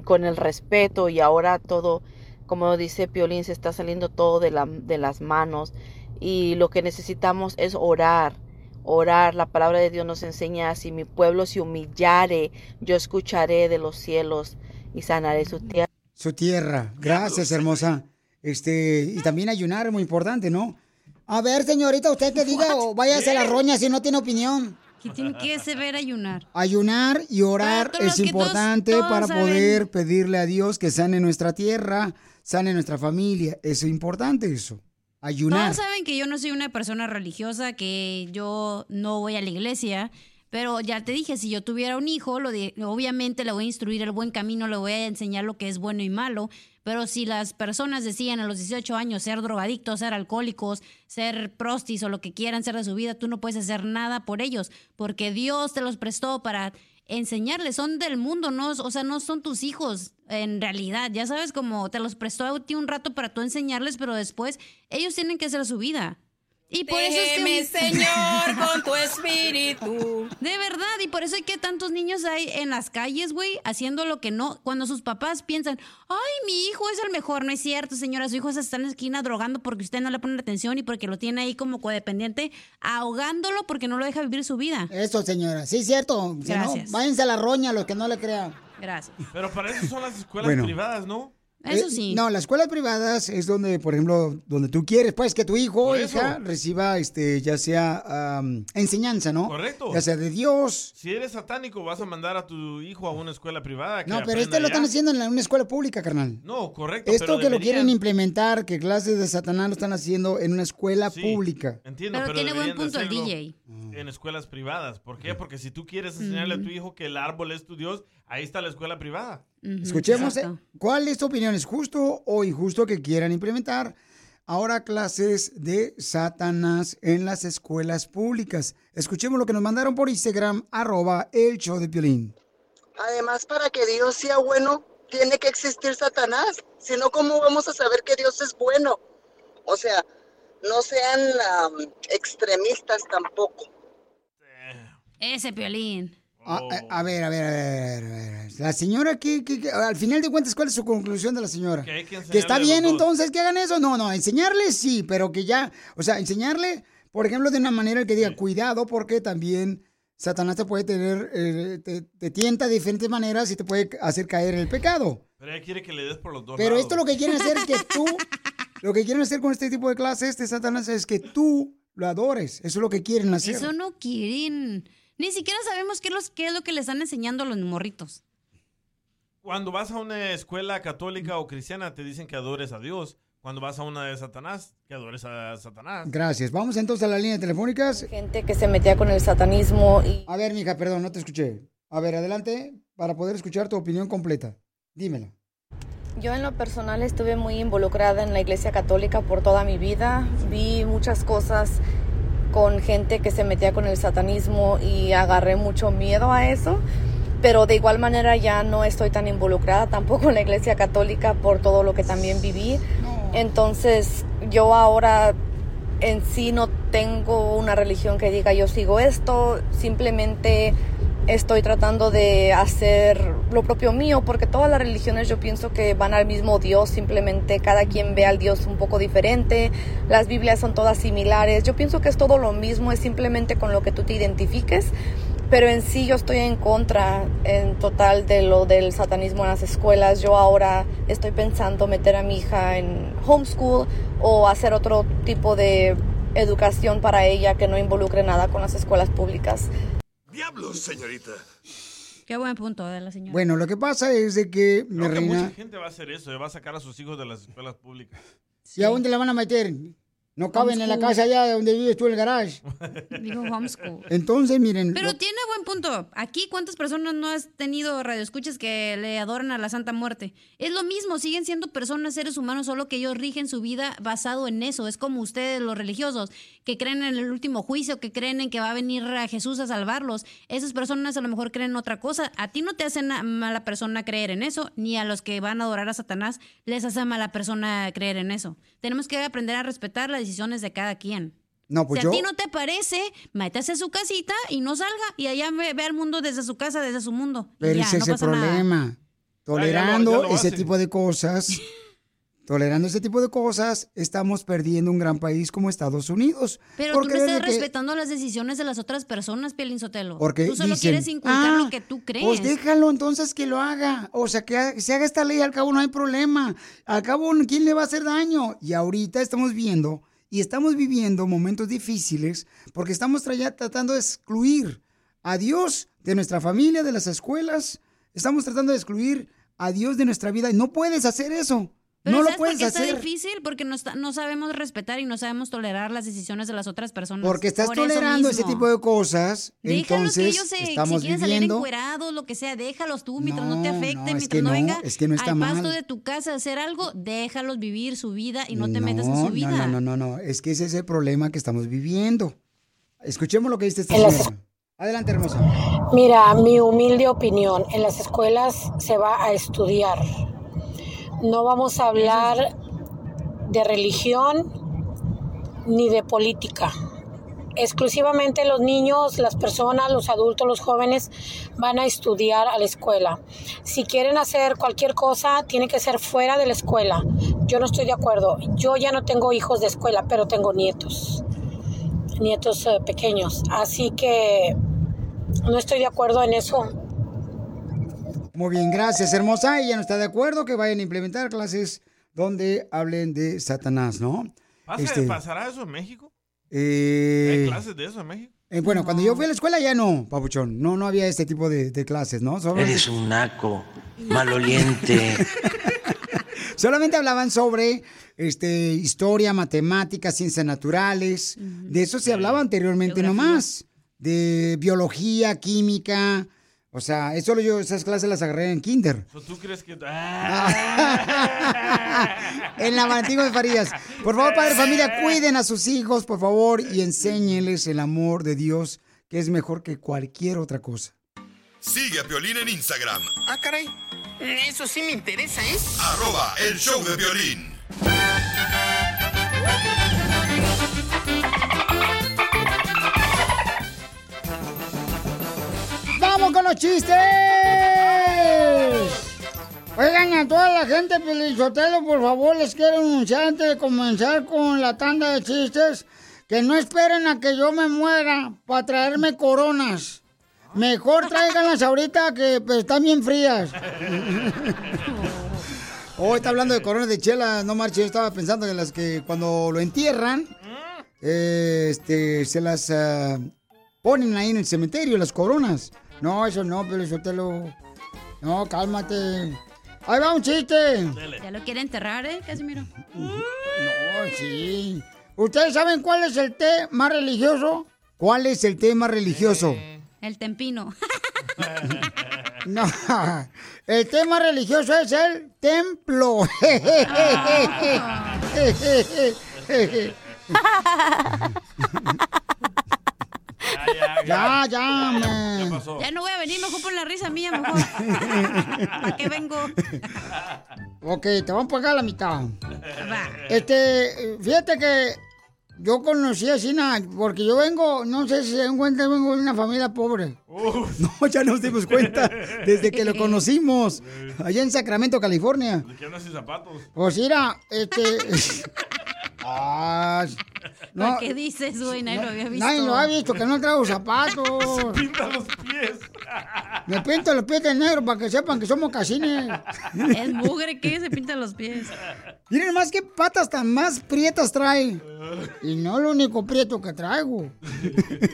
con el respeto y ahora todo, como dice Piolín, se está saliendo todo de, la, de las manos. Y lo que necesitamos es orar orar. La palabra de Dios nos enseña, si mi pueblo se humillare, yo escucharé de los cielos y sanaré su tierra.
Su tierra. Gracias, hermosa. Este, y también ayunar es muy importante, ¿no? A ver, señorita, usted que diga o váyase a la roña si no tiene opinión.
Que tiene que saber ayunar.
Ayunar y orar es
que todos-
importante
todos
para
saben.
poder pedirle a Dios que sane nuestra tierra, sane nuestra familia. Es importante eso. Ayunar.
Todos saben que yo no soy una persona religiosa, que yo no voy a la iglesia, pero ya te dije, si yo tuviera un hijo, lo obviamente le voy a instruir el buen camino, le voy a enseñar lo que es bueno y malo, pero si las personas decían a los 18 años ser drogadictos, ser alcohólicos, ser prostis o lo que quieran ser de su vida, tú no puedes hacer nada por ellos, porque Dios te los prestó para enseñarles, son del mundo, no, o sea, no son tus hijos en realidad, ya sabes, como te los prestó a ti un rato para tú enseñarles, pero después ellos tienen que hacer su vida. Y por eso es que
Déjeme, Señor, con tu espíritu.
De verdad, y por eso hay que tantos niños hay en las calles, güey, haciendo lo que no, cuando sus papás piensan, ay, mi hijo es el mejor, no es cierto, señora, su hijo se está en la esquina drogando porque usted no le pone atención y porque lo tiene ahí como codependiente, ahogándolo porque no lo deja vivir su vida.
Eso, señora. Sí, cierto. Si no,
Gracias.
váyanse a la roña los que no le crean.
Gracias.
Pero para eso son las escuelas
Bueno.
privadas, ¿no?
Eso
Eh,
sí.
no, las escuelas privadas es donde, por ejemplo, donde tú quieres, pues, que tu hijo o hija reciba, este, ya sea enseñanza, ¿no?
Correcto.
Ya sea de Dios.
Si eres satánico, vas a mandar a tu hijo a una escuela privada. que
No, pero esto lo están haciendo en la- una escuela pública, carnal.
No, correcto.
Esto
pero
que lo quieren implementar, que clases de Satanás lo están haciendo en una escuela
Sí,
pública.
Entiendo,
Pero
pero,
tiene buen punto el DJ.
En escuelas privadas. ¿Por qué? Porque si tú quieres enseñarle a tu hijo que el árbol es tu Dios, ahí está la escuela privada.
Escuchemos, eh, ¿cuál es tu opinión? ¿Es justo o injusto que quieran implementar ahora clases de Satanás en las escuelas públicas? Escuchemos lo que nos mandaron por Instagram, arroba el show de Piolín.
Además, para que Dios sea bueno, tiene que existir Satanás. Si no, ¿cómo vamos a saber que Dios es bueno? O sea, no sean extremistas tampoco.
Ese piolín.
A, a- a ver, a ver, a ver, a ver. La señora, que, al final de cuentas, ¿cuál es su conclusión de la señora?
Que hay que
Que está bien entonces que hagan eso. No, no, enseñarle sí, pero que ya, o sea, enseñarle, por ejemplo, de una manera que diga, cuidado, porque también Satanás te puede tener, eh, te, te tienta de diferentes maneras y te puede hacer caer en el pecado.
Pero ella quiere que le des por los dos
Pero
lados.
esto lo que quieren hacer es que tú, lo que quieren hacer con este tipo de clases de Satanás es que tú lo adores. Eso es lo que quieren hacer.
Eso no quieren. Ni siquiera sabemos qué, los, qué es lo que le están enseñando a los morritos.
Cuando vas a una escuela católica o cristiana, te dicen que adores a Dios. Cuando vas a una de Satanás, que adores a Satanás.
Gracias. Vamos entonces a las líneas telefónicas.
Gente que se metía con el satanismo y...
A ver, mija, perdón, no te escuché. A ver, adelante para poder escuchar tu opinión completa. Dímela.
Yo en lo personal estuve muy involucrada en la iglesia católica por toda mi vida. Vi muchas cosas con gente que se metía con el satanismo y agarré mucho miedo a eso. Pero de igual manera ya no estoy tan involucrada tampoco en la iglesia católica por todo lo que también viví. Entonces yo ahora en sí no tengo una religión que diga yo sigo esto, simplemente estoy tratando de hacer lo propio mío, porque todas las religiones yo pienso que van al mismo Dios, simplemente cada quien ve al Dios un poco diferente, las Biblias son todas similares, yo pienso que es todo lo mismo, es simplemente con lo que tú te identifiques, pero en sí yo estoy en contra en total de lo del satanismo en las escuelas, yo ahora estoy pensando meter a mi hija en homeschool o hacer otro tipo de educación para ella que no involucre nada con las escuelas públicas.
Diablos, señorita.
Qué buen punto de la señora.
Bueno, lo que pasa es de que, mi
Creo que
reina,
mucha gente va a hacer eso, va a sacar a sus hijos de las escuelas públicas.
¿y a dónde la van a meter? No caben en la casa allá donde vives tú en el garage.
Digo homeschool.
Entonces, miren,
Pero
lo-
tiene buen punto. Aquí, ¿cuántas personas no has tenido radioescuchas que le adoran a la Santa Muerte? Es lo mismo, siguen siendo personas, seres humanos, solo que ellos rigen su vida basado en eso. Es como ustedes, los religiosos, que creen en el último juicio, que creen en que va a venir a Jesús a salvarlos. Esas personas a lo mejor creen en otra cosa. A ti no te hace na- mala persona creer en eso, ni a los que van a adorar a Satanás les hace mala persona creer en eso. Tenemos que aprender a respetar las decisiones de cada quien.
No, pues
si
yo-
a ti no te parece, métase a su casita y no salga. Y allá ve, ve al mundo desde su casa, desde su mundo.
Pero
ya,
ese
no
es el
nada.
problema.
ya
Tolerando
lo- ya lo
ese
hace.
tipo de cosas, tolerando ese tipo de cosas, estamos perdiendo un gran país como Estados Unidos.
Pero tú no estás
que-
respetando las decisiones de las otras personas, Pielín Sotelo.
Porque
Tú solo
dicen,
quieres inculcar
"Ah,
lo que tú crees.
Pues déjalo entonces que lo haga. O sea, que se haga esta ley, al cabo no hay problema. Al cabo, ¿quién le va a hacer daño? Y ahorita estamos viendo y estamos viviendo momentos difíciles porque estamos tra- tratando de excluir a Dios de nuestra familia, de las escuelas. Estamos tratando de excluir a Dios de nuestra vida. Y no puedes hacer eso.
Pero
no lo
¿sabes por
puedes
qué está
hacer.
difícil? Porque no, está- no sabemos respetar y no sabemos tolerar las decisiones de las otras personas.
Porque estás
Por
tolerando ese tipo de cosas.
Déjalos que ellos se,
estamos
si quieren salir encuerados, lo que sea, déjalos tú mientras no, te
No,
afecte,
no, es
mientras
que
no,
no,
venga
es que no está
al pasto
mal.
de tu casa a hacer algo, déjalos vivir su vida y no te metas en su vida.
No, no, no, no, es que ese es el problema que estamos viviendo. Escuchemos lo que dice esta señora. Adelante, hermosa.
Mira, mi humilde opinión, en las escuelas se va a estudiar. No vamos a hablar de religión ni de política. Exclusivamente los niños, las personas, los adultos, los jóvenes van a estudiar a la escuela. Si quieren hacer cualquier cosa, tiene que ser fuera de la escuela. Yo no estoy de acuerdo. Yo ya no tengo hijos de escuela, pero tengo nietos. Nietos eh, pequeños. Así que no estoy de acuerdo en eso.
Muy bien, gracias, hermosa. Ella no está de acuerdo que vayan a implementar clases donde hablen de Satanás, ¿no?
¿Pasa-
Este,
¿Pasará eso en México?
eh,
¿Hay clases de eso en México?
eh, bueno, cuando yo fui a la escuela ya no, papuchón. No, no había este tipo de, de clases, ¿no?
Eres un naco, maloliente.
Solamente hablaban sobre este, historia, matemáticas, ciencias naturales. De eso se hablaba anteriormente nomás. De biología, química. O sea, eso lo yo, esas clases las agarré en kinder.
¿O ¿Tú crees que.?
En la Valentín de Farías. Por favor, padre familia, cuiden a sus hijos, por favor, y enséñenles el amor de Dios, que es mejor que cualquier otra cosa.
Sigue a Piolín en Instagram,
Ah, caray. Eso sí me interesa, ¿eh?
arroba el show de violín.
Los chistes! Oigan, a toda la gente, Pelizotelo, por favor, les quiero anunciar antes de comenzar con la tanda de chistes que no esperen a que yo me muera para traerme coronas. Mejor tráiganlas ahorita que pues, están bien frías. Hoy está hablando de coronas de chela, no marche. Yo estaba pensando en las que cuando lo entierran, eh, este, se las ah, ponen ahí en el cementerio, las coronas. No, eso no, Pelizotelo. No, cálmate. Ahí va un chiste.
Ya lo quiere enterrar, ¿eh, Casimiro?
No, sí. ¿Ustedes saben cuál es el té más religioso? ¿Cuál es el té más religioso?
El tempino.
No, el más religioso es el templo. Ya, ya, man.
Ya no voy a venir, mejor por la risa mía, mejor. ¿Para qué vengo?
Ok, te vamos a pagar la mitad. Este, fíjate que yo conocí a Sina, porque yo vengo, no sé si se dan cuenta, vengo de una familia pobre. No, ya nos dimos cuenta desde que lo conocimos, allá en Sacramento, California.
¿De qué andas sin zapatos?
Pues mira, este... Ah, no,
¿Qué dices, güey? Nadie lo había visto.
nadie lo ha visto, que no traigo zapatos.
Pinta los pies.
Me pinto los pies de negro para que sepan que somos casines.
Es mugre que se pinta los pies.
Miren más qué patas tan más prietas trae. Y no lo único prieto que traigo.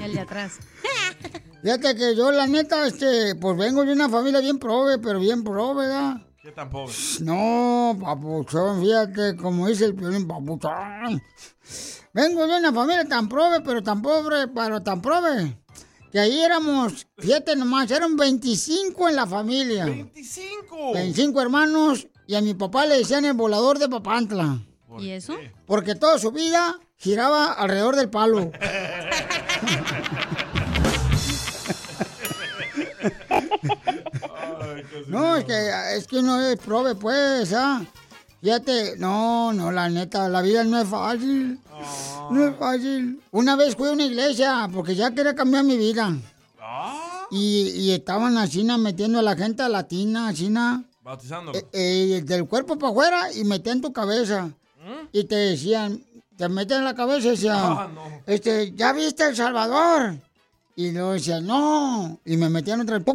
El de atrás.
Fíjate que yo, la neta, este, pues vengo de una familia bien prove, pero bien prove, ¿verdad?
¿Qué tan pobre?
No, papuchón, fíjate, como dice el piolín, papuchón. Vengo de una familia tan prove, pero tan pobre, pero tan prove. Que ahí éramos, fíjate nomás, eran 25 en la familia.
¡25!
25 hermanos, y a mi papá le decían el volador de Papantla.
¿Y eso?
Porque toda su vida giraba alrededor del palo. No, es que, es que uno es prove, pues, ¿ah? Fíjate, no, no, la neta, la vida no es fácil. No es fácil. Una vez fui a una iglesia porque ya quería cambiar mi vida. Y, y estaban así metiendo a la gente latina, así na,
Bautizándolo.
eh, eh, del cuerpo para afuera y metían tu cabeza. Y te decían, te meten en la cabeza y decían,
Ah, no.
este, ¿ya viste El Salvador? Y luego decía, no. Y me metían otra vez.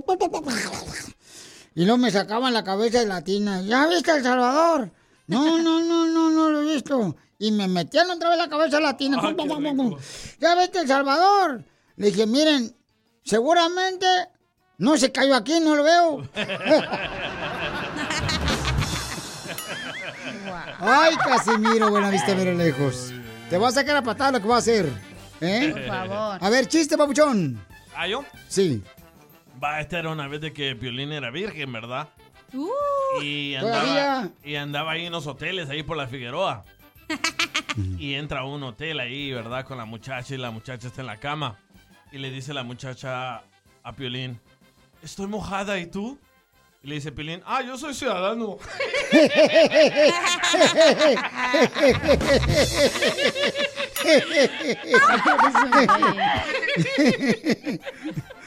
Y luego me sacaban la cabeza de latina. ¿Ya viste El Salvador? No, no, no, no, no lo he visto. Y me metían otra vez la cabeza latina. ¿Ya viste El Salvador? Le dije, miren, seguramente no se cayó aquí, no lo veo. Ay, Casimiro, buena vista, mira lejos. Te voy a sacar a patada lo que va a hacer. ¿Eh?
Por favor.
A ver, chiste, papuchón.
¿Ah, yo?
Sí.
Va, esta era una vez de que Piolín era virgen, ¿verdad?
Uh,
Y andaba, y andaba ahí en los hoteles, ahí por la Figueroa. y entra a un hotel ahí, ¿verdad? Con la muchacha y la muchacha está en la cama. Y le dice la muchacha a Piolín, estoy mojada, ¿y tú? Y le dice Piolín, ah, yo soy ciudadano.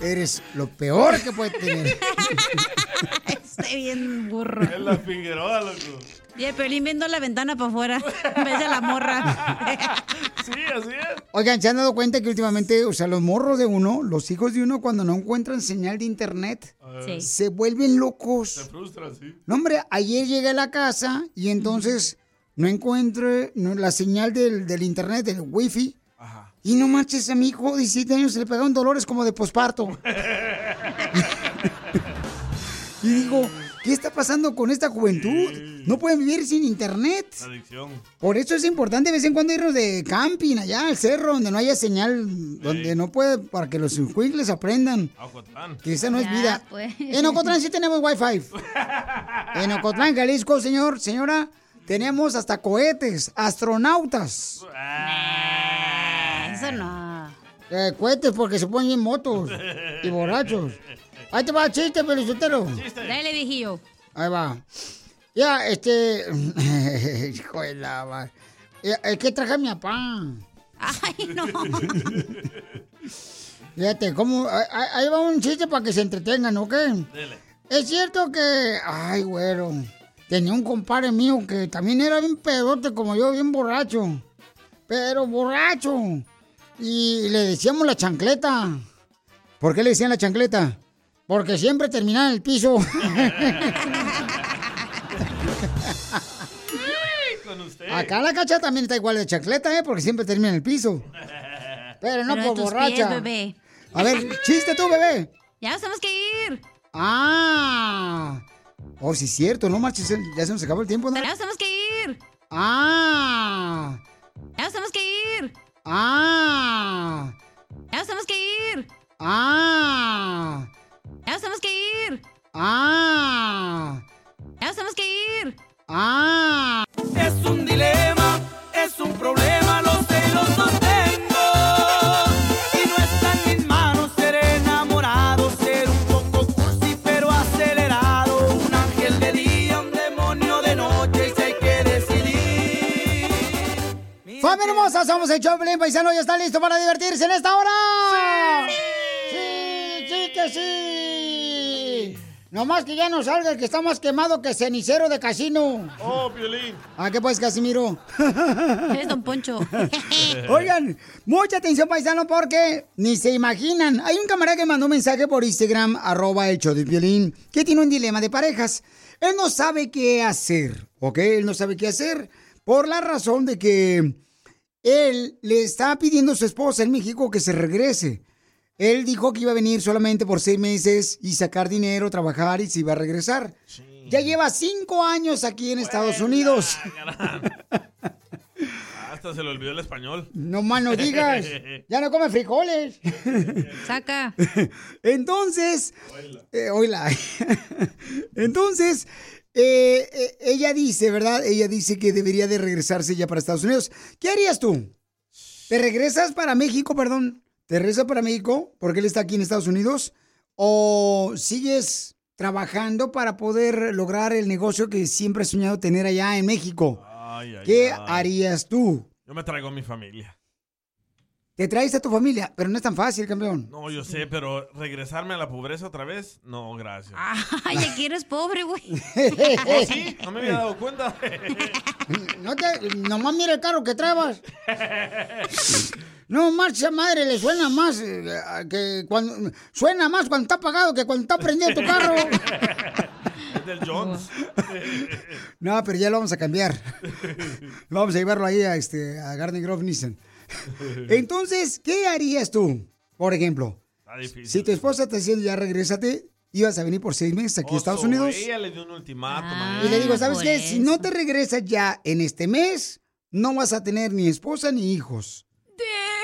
Eres lo peor que puede tener.
Estoy bien burro.
Es la Figueroa, loco.
Y el Pelín viendo la ventana para afuera en vez de la morra.
sí, así es.
Oigan, ¿se han dado cuenta que últimamente, o sea, los morros de uno, los hijos de uno, cuando no encuentran señal de internet,
Sí.
se vuelven locos?
Se frustra, sí.
No, hombre, ayer llegué a la casa y entonces no encuentro no, la señal del, del internet, del wifi. Y no marches a mi hijo, 17 años, se le pegaron dolores como de posparto. y digo, ¿qué está pasando con esta juventud? No pueden vivir sin internet.
Adicción.
Por eso es importante de vez en cuando irnos de camping allá al cerro, donde no haya señal, donde no puede, para que los escuincles aprendan. Que esa no es
Ya,
vida.
pues.
En Ocotlán sí tenemos wifi. En Ocotlán, Jalisco, señor, señora, tenemos hasta cohetes, astronautas.
No.
Eh, cohetes porque se ponen en motos y borrachos. Ahí te va el chiste, Felicitero.
Dale, viejillo.
Ahí va. Ya, este. Hijo de la Es que traje a mi papá.
Ay, no.
Fíjate, ¿cómo? Ahí- va un chiste para que se entretengan, ¿ok? Es cierto que. Ay, güero. Tenía un compadre mío que también era bien pedote como yo, bien borracho. Pero borracho. Y le decíamos la chancleta. ¿Por qué le decían la chancleta? Porque siempre terminaba en el piso.
Con usted.
Acá la cacha también está igual de chancleta, ¿eh? Porque siempre termina en el piso. Pero no
Pero
por
tus
borracha.
pies, bebé.
A ver, chiste tú, bebé.
Ya nos tenemos que ir.
Ah. Oh, sí es cierto, no marches, ya se nos acabó el tiempo, ¿no?
Ya nos tenemos que ir.
Ah. Ah.
Ya nos tenemos que ir.
Ah.
Ya nos tenemos que ir.
Ah.
Ya nos tenemos que ir.
Ah. ¡Familia hermosa! Somos el Choplin Paisano. ¿Ya está listo para divertirse en esta hora? ¡Sí! ¡Sí, que sí! Nomás que ya no salga el que está más quemado que cenicero de casino.
Oh, Piolín.
¿A qué pues, Casimiro?
Es Don Poncho.
Oigan, mucha atención, paisano, porque ni se imaginan. Hay un camarada que mandó un mensaje por Instagram, arroba el show de violín, que tiene un dilema de parejas. Él no sabe qué hacer, ¿ok? Él no sabe qué hacer por la razón de que él le está pidiendo a su esposa en México que se regrese. Él dijo que iba a venir solamente por seis meses y sacar dinero, trabajar y se iba a regresar. Ya lleva cinco años aquí en Estados Unidos.
Hasta se le olvidó el español.
No más no digas. Ya no come frijoles.
Saca.
Entonces, eh, oíla. Entonces, eh, eh, ella dice, ¿verdad? Ella dice que debería de regresarse ya para Estados Unidos. ¿Qué harías tú? ¿Te regresas para México, perdón? ¿Te regresas para México porque él está aquí en Estados Unidos? ¿O sigues trabajando para poder lograr el negocio que siempre has soñado tener allá en México?
Ay, ay,
¿Qué
ay.
harías tú?
Yo me traigo a mi familia.
Te traes a tu familia, pero no es tan fácil, campeón.
No, yo sé, pero regresarme a la pobreza otra vez, no, gracias.
Ay, aquí eres pobre, güey.
¿Oh, sí? No me había dado cuenta.
No te, nomás mira el carro que traebas. No, marcha madre, le suena más eh, que cuando suena más cuando está apagado que cuando está prendido tu carro.
Es del Jones.
No, pero ya lo vamos a cambiar. Vamos a llevarlo ahí a este a Garden Grove Nissan. Entonces, ¿qué harías tú? Por ejemplo, si tu esposa te decía ya regrésate, ibas a venir por seis meses aquí a Estados Unidos.
Ella le dio un ultimátum.
Ah,
Y le digo, ¿sabes qué? Si no te regresas ya en este mes, no vas a tener ni esposa ni hijos.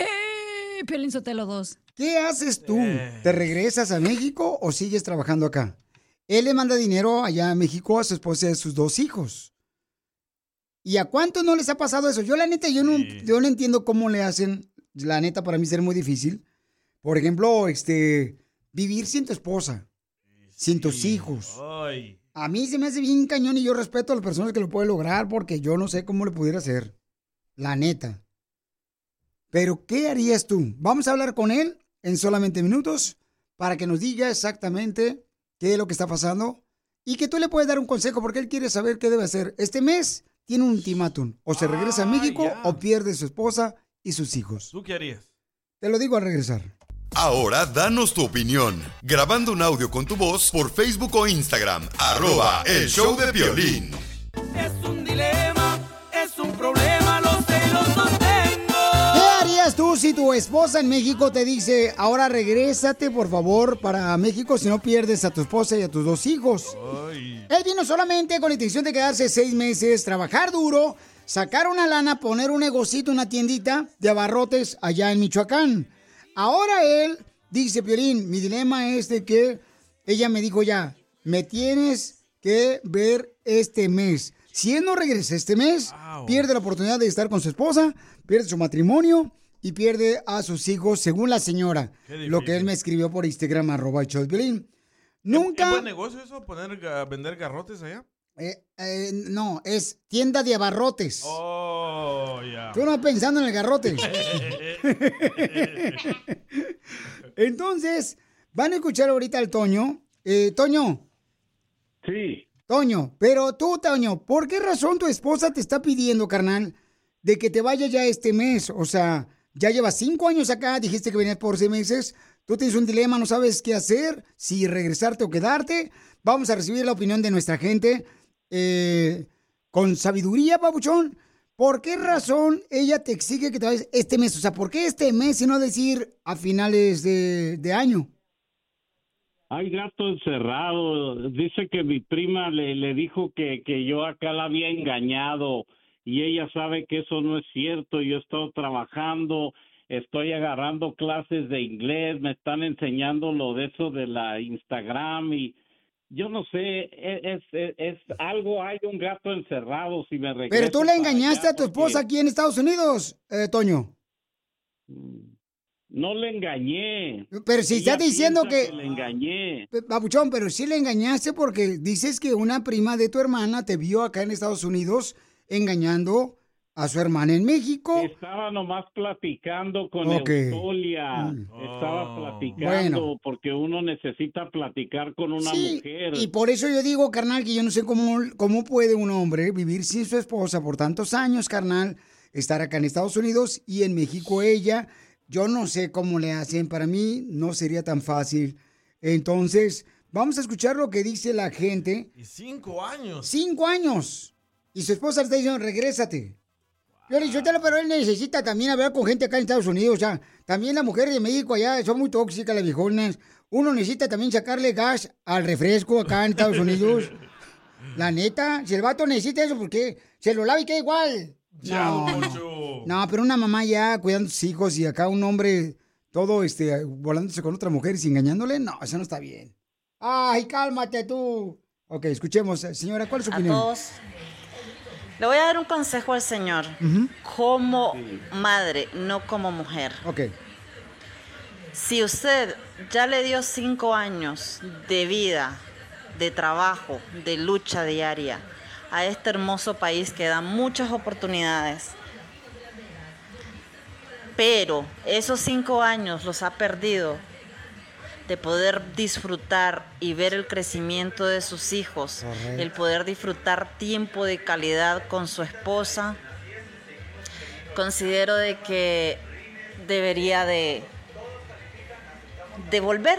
Eh, Piolín Sotelo 2.
¿Qué haces tú? ¿Te regresas a México o sigues trabajando acá? Él le manda dinero allá a México a su esposa y a sus dos hijos. ¿Y a cuántos no les ha pasado eso? Yo la neta, yo no, yo no entiendo cómo le hacen. La neta, para mí será muy difícil. Por ejemplo, este, vivir sin tu esposa, sin tus hijos.
Ay.
A mí se me hace bien cañón y yo respeto a las personas que lo pueden lograr porque yo no sé cómo le pudiera hacer. La neta. Pero, ¿qué harías tú? Vamos a hablar con él en solamente minutos para que nos diga exactamente qué es lo que está pasando y que tú le puedes dar un consejo porque él quiere saber qué debe hacer. Este mes tiene un ultimátum. O se regresa a México o pierde su esposa y sus hijos.
¿Tú qué harías?
Te lo digo al regresar.
Ahora danos tu opinión. Grabando un audio con tu voz por Facebook o Instagram. Arroba el show de violín.
Si tu esposa en México te dice, ahora regrésate por favor para México si no pierdes a tu esposa y a tus dos hijos? Él vino solamente con la intención de quedarse seis meses, trabajar duro, sacar una lana, poner un negocito, una tiendita de abarrotes allá en Michoacán. Ahora él dice, Piolín, mi dilema es de que ella me dijo ya, me tienes que ver este mes. Si él no regresa este mes, pierde la oportunidad de estar con su esposa, pierde su matrimonio y pierde a sus hijos, según la señora. Lo que él me escribió por Instagram, arroba el show de Piolín.
¿Es
Nunca...
buen negocio eso? ¿Poner, ¿Vender garrotes allá?
Eh, eh, no, es tienda de abarrotes.
Oh, ya.
Tú no pensando en el garrote. Entonces, van a escuchar ahorita al Toño. Eh, Toño.
Sí.
Toño, pero tú, Toño, ¿por qué razón tu esposa te está pidiendo, carnal, de que te vayas ya este mes? O sea, ya llevas cinco años acá, dijiste que venías por seis meses. Tú tienes un dilema, no sabes qué hacer, si regresarte o quedarte. Vamos a recibir la opinión de nuestra gente eh, con sabiduría, papuchón. ¿Por qué razón ella te exige que te vayas este mes? O sea, ¿por qué este mes y no decir a finales de, año?
Hay gato encerrado. Dice que mi prima le, le dijo que, que yo acá la había engañado y ella sabe que eso no es cierto. Yo he estado trabajando, estoy agarrando clases de inglés, me están enseñando lo de eso de la Instagram y yo no sé, es, es, es algo, hay un gato encerrado si me
Pero tú le engañaste a tu
porque
esposa aquí en Estados Unidos, eh, Toño.
No le engañé.
Pero si
Ella
estás diciendo
piensa
que-
le engañé.
Babuchón, pero sí le engañaste porque dices que una prima de tu hermana te vio acá en Estados Unidos engañando a su hermana en México.
Estaba nomás platicando con
Ok.
Eustolia.
Mm.
Estaba platicando
Bueno.
porque uno necesita platicar con una
Sí,
mujer.
Y por eso yo digo, carnal, que yo no sé cómo, cómo puede un hombre vivir sin su esposa por tantos años, carnal, estar acá en Estados Unidos y en México ella. Yo no sé cómo le hacen. Para mí no sería tan fácil. Entonces, vamos a escuchar lo que dice la gente.
Y cinco años.
Cinco años. Y su esposa le está diciendo, regrésate. Yo le digo, "Chotelo, pero él necesita también hablar con gente acá en Estados Unidos. O sea, también las mujeres de México allá son muy tóxicas, las viejonas. Uno necesita también sacarle gas al refresco acá en Estados Unidos. La neta, si el vato necesita eso, ¿por qué? Se lo lava y queda igual.
Ya,
No, no. Pero una mamá ya cuidando a sus hijos y acá un hombre todo este volándose con otra mujer y engañándole, no, eso no está bien. Ay, cálmate tú. Ok, escuchemos. Señora, ¿cuál es su
a
opinión?
todos. Le voy a dar un consejo al Señor como madre, no como mujer.
Ok.
Si usted ya le dio cinco años de vida, de trabajo, de lucha diaria a este hermoso país que da muchas oportunidades, pero esos cinco años los ha perdido de poder disfrutar y ver el crecimiento de sus hijos,
Correcto.
el poder disfrutar tiempo de calidad con su esposa, considero de que debería de, de volver.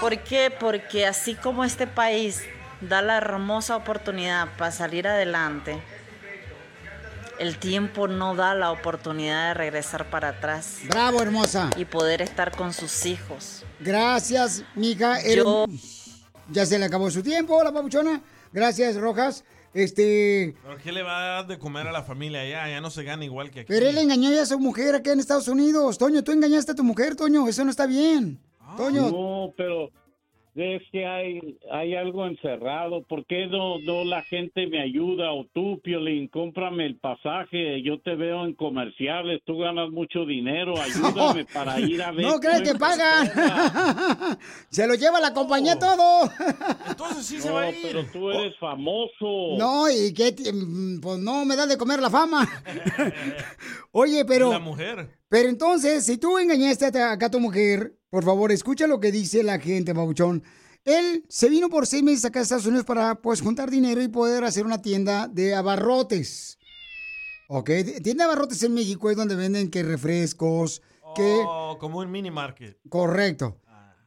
¿Por qué? Porque así como este país da la hermosa oportunidad para salir adelante, el tiempo no da la oportunidad de regresar para atrás.
Bravo, hermosa.
Y poder estar con sus hijos.
Gracias, mija.
Yo-
Ya se le acabó su tiempo, la papuchona. Gracias, Rojas. Este,
¿Pero qué le va a dar de comer a la familia allá? Ya no se gana igual que aquí.
pero él engañó ya a su mujer acá en Estados Unidos. Toño, tú engañaste a tu mujer, Toño. Eso no está bien. Toño,
No, pero es que hay, hay algo encerrado. ¿Por qué no, no la gente me ayuda? O tú, Piolín, cómprame el pasaje. Yo te veo en comerciales. Tú ganas mucho dinero. Ayúdame para ir a ver.
no crees que pagan. se lo lleva la compañía todo.
Entonces sí
No, pero tú eres famoso.
No, y que pues no me da de comer la fama. Oye, pero.
La mujer.
Pero entonces, si tú engañaste a acá a tu mujer, por favor, escucha lo que dice la gente, babuchón. Él se vino por seis meses acá a Estados Unidos para pues juntar dinero y poder hacer una tienda de abarrotes. Ok, tienda de abarrotes en México es donde venden que refrescos, que...
Oh, como un mini market.
Correcto.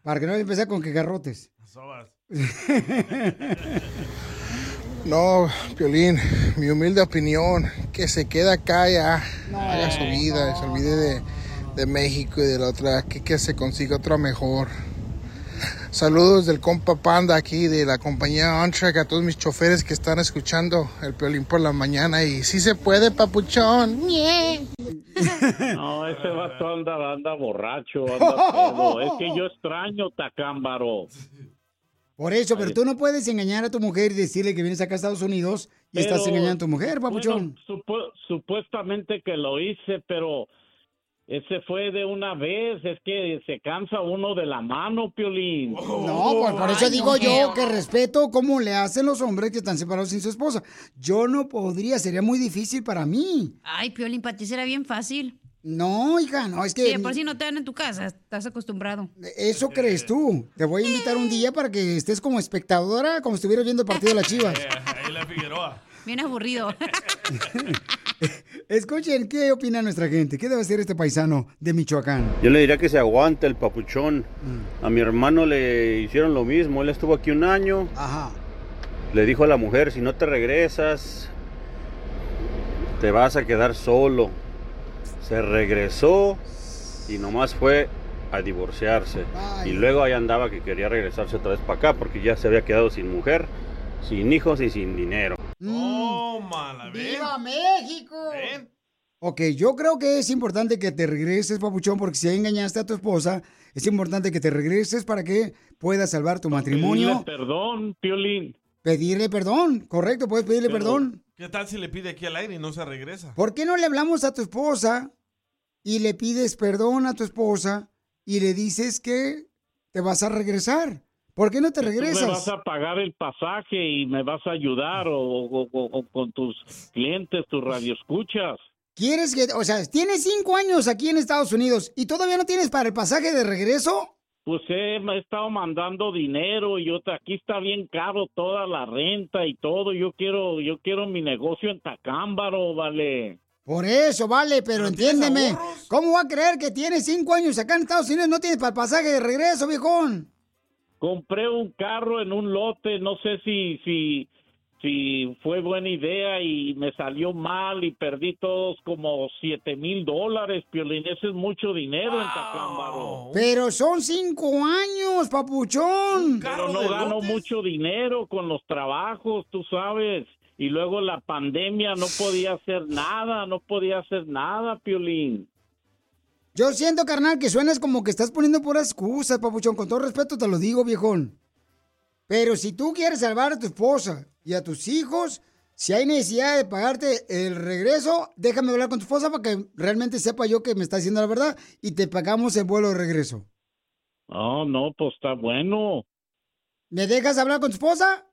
Para que no empecé con que garrotes.
No, Piolín, mi humilde opinión, que se queda acá ya, haga su vida, se olvide de, de México y de la otra, que, que se consiga otra mejor. Saludos del compa Panda aquí de la compañía OnTrack a todos mis choferes que están escuchando el Piolín por la mañana y si se puede, papuchón.
No, ese vato anda, anda borracho, anda pedo. Es que yo extraño Tacámbaro.
Por eso, pero tú no puedes engañar a tu mujer y decirle que vienes acá a Estados Unidos y
Pero,
estás engañando a tu mujer, papuchón.
Bueno, supu- supuestamente que lo hice, pero ese fue de una vez. Es que se cansa uno de la mano, Piolín.
No, pues por eso digo yo que respeto cómo le hacen los hombres que están separados sin su esposa. Yo no podría, sería muy difícil para mí.
Ay, Piolín, para ti será bien fácil.
No, hija, no, es que...
Sí, por si no te dan en tu casa, estás acostumbrado.
Eso crees tú. Te voy a invitar un día para que estés como espectadora, como si estuvieras viendo el partido de las chivas.
Eh, ahí la Figueroa.
Bien aburrido.
Escuchen, ¿qué opina nuestra gente? ¿Qué debe hacer este paisano de Michoacán?
Yo le diría que se aguante el papuchón. A mi hermano le hicieron lo mismo. Él estuvo aquí un año.
Ajá.
Le dijo a la mujer, si no te regresas, te vas a quedar solo. Se regresó y nomás fue a divorciarse. Y luego ahí andaba que quería regresarse otra vez para acá porque ya se había quedado sin mujer, sin hijos y sin dinero.
Tómala, ¿ven?
¡Viva México! Ok, yo creo que es importante que te regreses, papuchón, porque si engañaste a tu esposa, es importante que te regreses para que puedas salvar tu matrimonio.
Pedirle perdón, Piolín.
Pedirle perdón, correcto, puedes pedirle
Pero,
perdón.
¿Qué tal si le pide aquí al aire y no se regresa?
¿Por qué no le hablamos a tu esposa y le pides perdón a tu esposa y le dices que te vas a regresar? ¿Por qué no te
Tú me vas
regresas?
a pagar el pasaje y me vas a ayudar o, o- o- o con tus clientes, tus radioescuchas.
¿Quieres que, o sea, tienes cinco años aquí en Estados Unidos y todavía no tienes para el pasaje de regreso?
Pues he, me he estado mandando dinero y yo aquí está bien caro toda la renta y todo. Yo quiero yo quiero mi negocio en Tacámbaro, vale.
Por eso, vale, pero entiéndeme. ¿Cómo va a creer que tienes cinco años acá en Estados Unidos y no tienes para el pasaje de regreso, viejón?
Compré un carro en un lote, no sé si si si fue buena idea y me salió mal y perdí todos como siete mil dólares, Piolín. Ese es mucho dinero en Tacámbaro.
Pero son cinco años, papuchón.
Pero no gano mucho dinero con los trabajos, tú sabes. Y luego la pandemia no podía hacer nada, no podía hacer nada, Piolín.
Yo siento, carnal, que suenas como que estás poniendo puras excusas, papuchón. Con todo respeto te lo digo, viejón. Pero si tú quieres salvar a tu esposa y a tus hijos, si hay necesidad de pagarte el regreso, déjame hablar con tu esposa para que realmente sepa yo que me está diciendo la verdad y te pagamos el vuelo de regreso.
Oh, no, pues está bueno.
¿Me dejas hablar con tu esposa?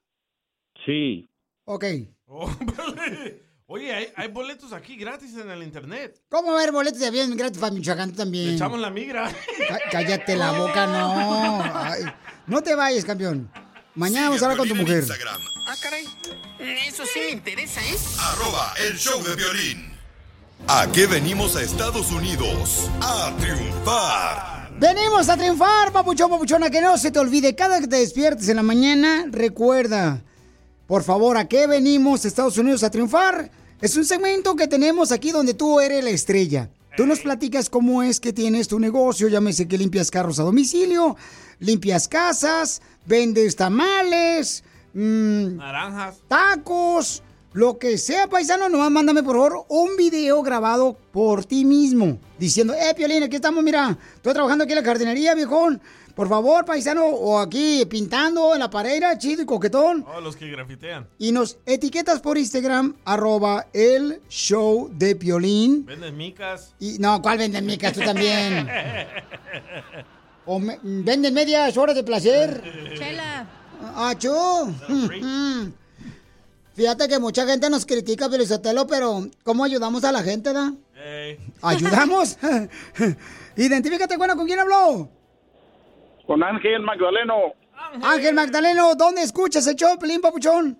Sí.
Ok.
Oh, vale. Oye, hay, hay boletos aquí gratis en el internet.
¿Cómo va a haber boletos de avión gratis para Michoacán también?
Le echamos la migra.
Cá- Cállate la boca, no. Ay, no te vayas, campeón. Mañana vamos a hablar con tu mujer.
Ah, caray. Eso sí me interesa, ¿eh?
Arroba el show de violín. ¿A qué venimos a Estados Unidos? A triunfar.
Venimos a triunfar, papuchón, papuchona, que no se te olvide. Cada que te despiertes en la mañana, recuerda, por favor, ¿a qué venimos Estados Unidos a triunfar? Es un segmento que tenemos aquí donde tú eres la estrella. Tú nos platicas cómo es que tienes tu negocio, llámese que limpias carros a domicilio, limpias casas, vendes tamales, mm,
Naranjas.
tacos, lo que sea, paisano, nomás mándame por favor un video grabado por ti mismo, diciendo, eh, Piolín, aquí estamos, mira, estoy trabajando aquí en la jardinería, viejón, por favor, paisano, o aquí pintando en la pared, chido y coquetón,
Oh, los que grafitean.
y nos etiquetas por Instagram, arroba el show de Piolín,
Venden micas.
y, no, ¿cuál venden micas? Tú también. O me- venden medias horas de placer.
Chela.
Ah, chu. Mm. Fíjate que mucha gente nos critica, Pelizotelo, pero ¿cómo ayudamos a la gente, da? ¿Ayudamos? Identifícate, bueno, ¿con quién habló?
Con Ángel Magdaleno.
Ángel Magdaleno, ¿dónde escuchas el show, Pelín Papuchón?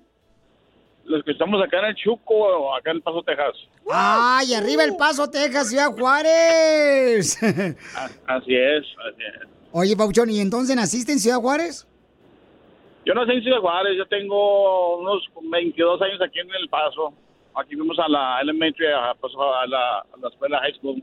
Los que estamos acá en el Chuco, acá en El Paso, Texas.
¡Ay, arriba el Paso, Texas, Ciudad Juárez!
A- Así es, así es.
Oye, Papuchón, ¿y entonces naciste en Ciudad Juárez?
Yo nací en Ciudad Juárez, yo tengo unos 22 años aquí en El Paso. Aquí fuimos a la elementary, a, pues, a la, a la escuela high school.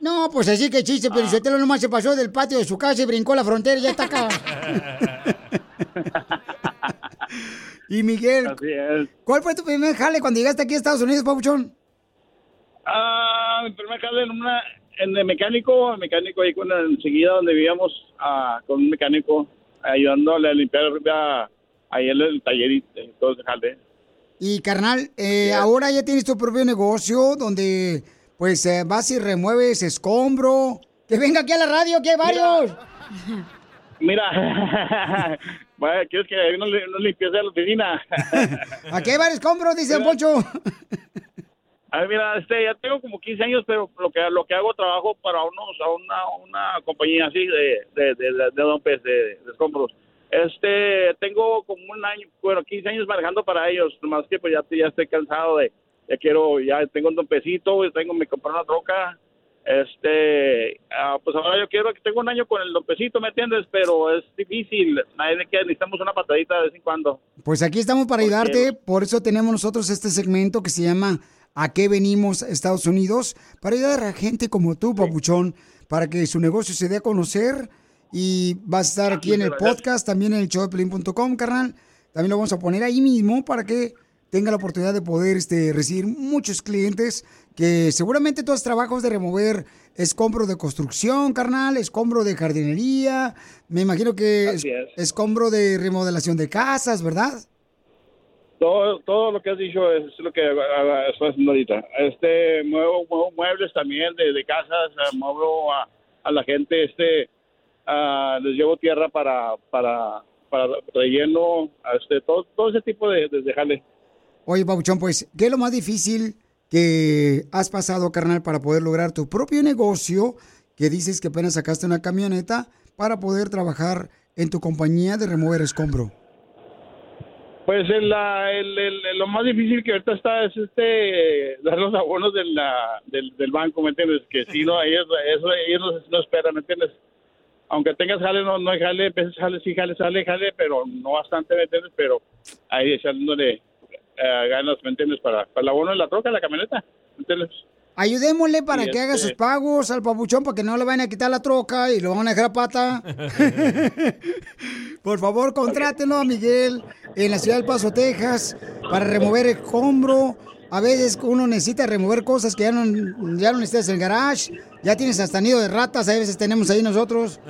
No, pues así que chiste, pero usted nomás se pasó del patio de su casa y brincó la frontera y ya está acá. y Miguel,
Así es.
¿cuál fue tu primer jale cuando llegaste aquí a Estados Unidos, Papuchón?
Ah, mi primer jale en una en el mecánico, el mecánico ahí con enseguida donde vivíamos ah, con un mecánico ayudándole a limpiar arriba, ahí en el taller y eh, todo ese jale.
Y carnal, eh, ahora ya tienes tu propio negocio donde pues eh, vas y remueves escombro. Que venga aquí a la radio, que hay varios.
Mira, bueno, ¿quieres que no, le- no limpies la oficina?
Aquí hay varios escombros, dice Don Poncho.
A ver, mira, este, ya tengo como 15 años, pero lo que lo que hago trabajo para unos a una, una compañía así de de de, de, de, de escombros. Este, tengo como un año, bueno, 15 años manejando para ellos, nomás que pues ya, ya estoy cansado de, ya quiero, ya tengo un dompecito, tengo, me compré una troca, este, ah, pues ahora yo quiero que tengo un año con el dompecito, ¿me entiendes? Pero es difícil, nadie que necesitamos una patadita de vez en cuando.
Pues aquí estamos para ayudarte, por eso tenemos nosotros este segmento que se llama ¿A qué venimos Estados Unidos? Para ayudar a gente como tú, Papuchón, para que su negocio se dé a conocer y vas a estar aquí en el podcast, también en el showdeplin.com, carnal. También lo vamos a poner ahí mismo para que tenga la oportunidad de poder este, recibir muchos clientes que seguramente todos trabajos de remover escombro de construcción, carnal, escombro de jardinería, me imagino que es- escombro de remodelación de casas, ¿verdad?
Todo, todo lo que has dicho es lo que estoy haciendo ahorita. Este, muevo, muevo muebles también de, de casas, ah, muevo a, a la gente, este, ah, les llevo tierra para, para, para relleno, este, todo, todo ese tipo de, de.
Oye, Pabuchón, pues, ¿qué es lo más difícil que has pasado, carnal, para poder lograr tu propio negocio? Que dices que apenas sacaste una camioneta para poder trabajar en tu compañía de remover escombro.
Pues el, la- el, el- lo más difícil que ahorita está es este dar los abonos del, banco, ¿me entiendes? Que si no, ellos, eso, ellos no esperan, ¿me entiendes? Aunque tengas jale, no, no hay jale, a veces jale, sí, jale, sale, jale, pero no bastante, ¿me entiendes? Pero ahí echándole eh, ganas, ¿me entiendes? Para, para el abono de la troca, la camioneta, ¿me entiendes?
Ayudémosle para que haga
este-
sus pagos al papuchón para que no le vayan a quitar la troca y lo van a dejar a pata. Por favor, contrátenlo a Miguel en la ciudad del Paso, Texas, para remover escombro. A veces uno necesita remover cosas que ya no, ya no necesitas en el garage. Ya tienes hasta nido de ratas, a veces tenemos ahí nosotros,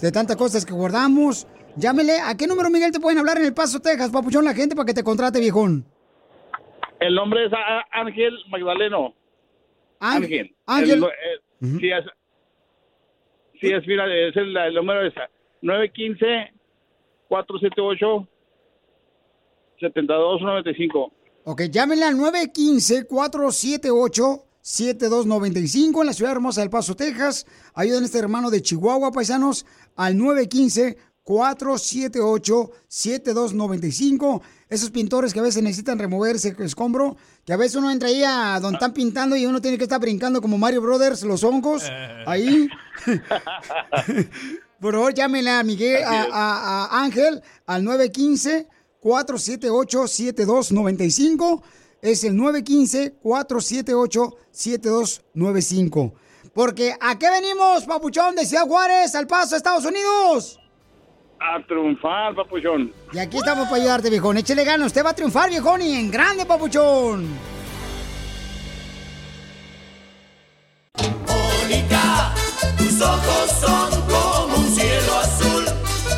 de tantas cosas que guardamos. Llámele, ¿a qué número, Miguel, te pueden hablar en el Paso, Texas, papuchón, la gente para que te contrate, viejón?
El nombre es Ángel Magdaleno.
Ángel.
Ángel. El- eh, sí, es, sí, es, mira, es el, el número es 915-478-7295.
Ok, llámenle al 915-478-7295 en la ciudad hermosa del Paso, Texas. Ayuden a este hermano de Chihuahua, paisanos, al 915-478-7295. Esos pintores que a veces necesitan remover ese escombro, que a veces uno entra ahí a donde están pintando y uno tiene que estar brincando como Mario Brothers, los hongos, ahí. Por favor, llámenle a Miguel, a, a- a Ángel, al 915-478-7295. Es el 915-478-7295. Porque ¿a qué venimos, papuchón, de Ciudad Juárez, al paso, Estados Unidos?
A triunfar, papuchón.
Y aquí estamos para ayudarte, viejón. Échele ganas, usted va a triunfar, viejón, y en grande, papuchón.
Mónica, tus ojos son como un cielo azul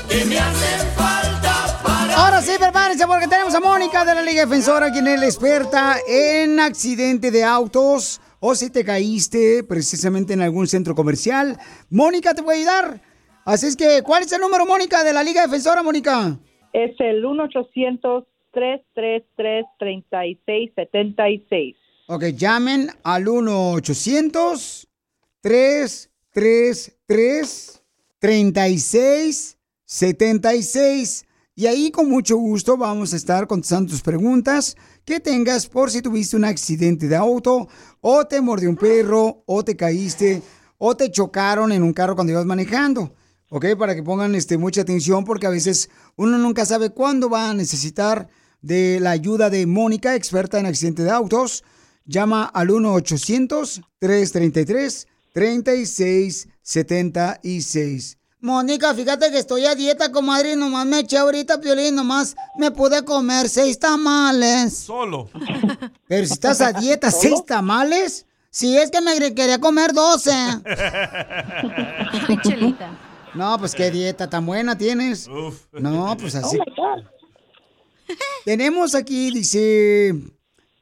que me hacen falta para.
Ahora sí, prepárense porque tenemos a Mónica de la Liga Defensora, quien es la experta en accidente de autos o si te caíste precisamente en algún centro comercial. Mónica te puede ayudar. Así es que, ¿cuál es el número, Mónica, de la Liga Defensora, Mónica?
Es el 1-800-333-3676.
Ok, llamen al 1-800-333-3676. 76. Y ahí con mucho gusto vamos a estar contestando tus preguntas que tengas por si tuviste un accidente de auto o te mordió un perro o te caíste o te chocaron en un carro cuando ibas manejando. ¿Ok? Para que pongan este, mucha atención porque a veces uno nunca sabe cuándo va a necesitar de la ayuda de Mónica, experta en accidentes de autos. Llama al 1-800-333-3676. Mónica, fíjate que estoy a dieta, comadre, y nomás me eché ahorita, Piolín, nomás me pude comer seis tamales.
Solo.
Pero si estás a dieta, ¿seis tamales? Si es que me quería comer doce. No, pues qué dieta tan buena tienes. No, pues así. Tenemos aquí, dice,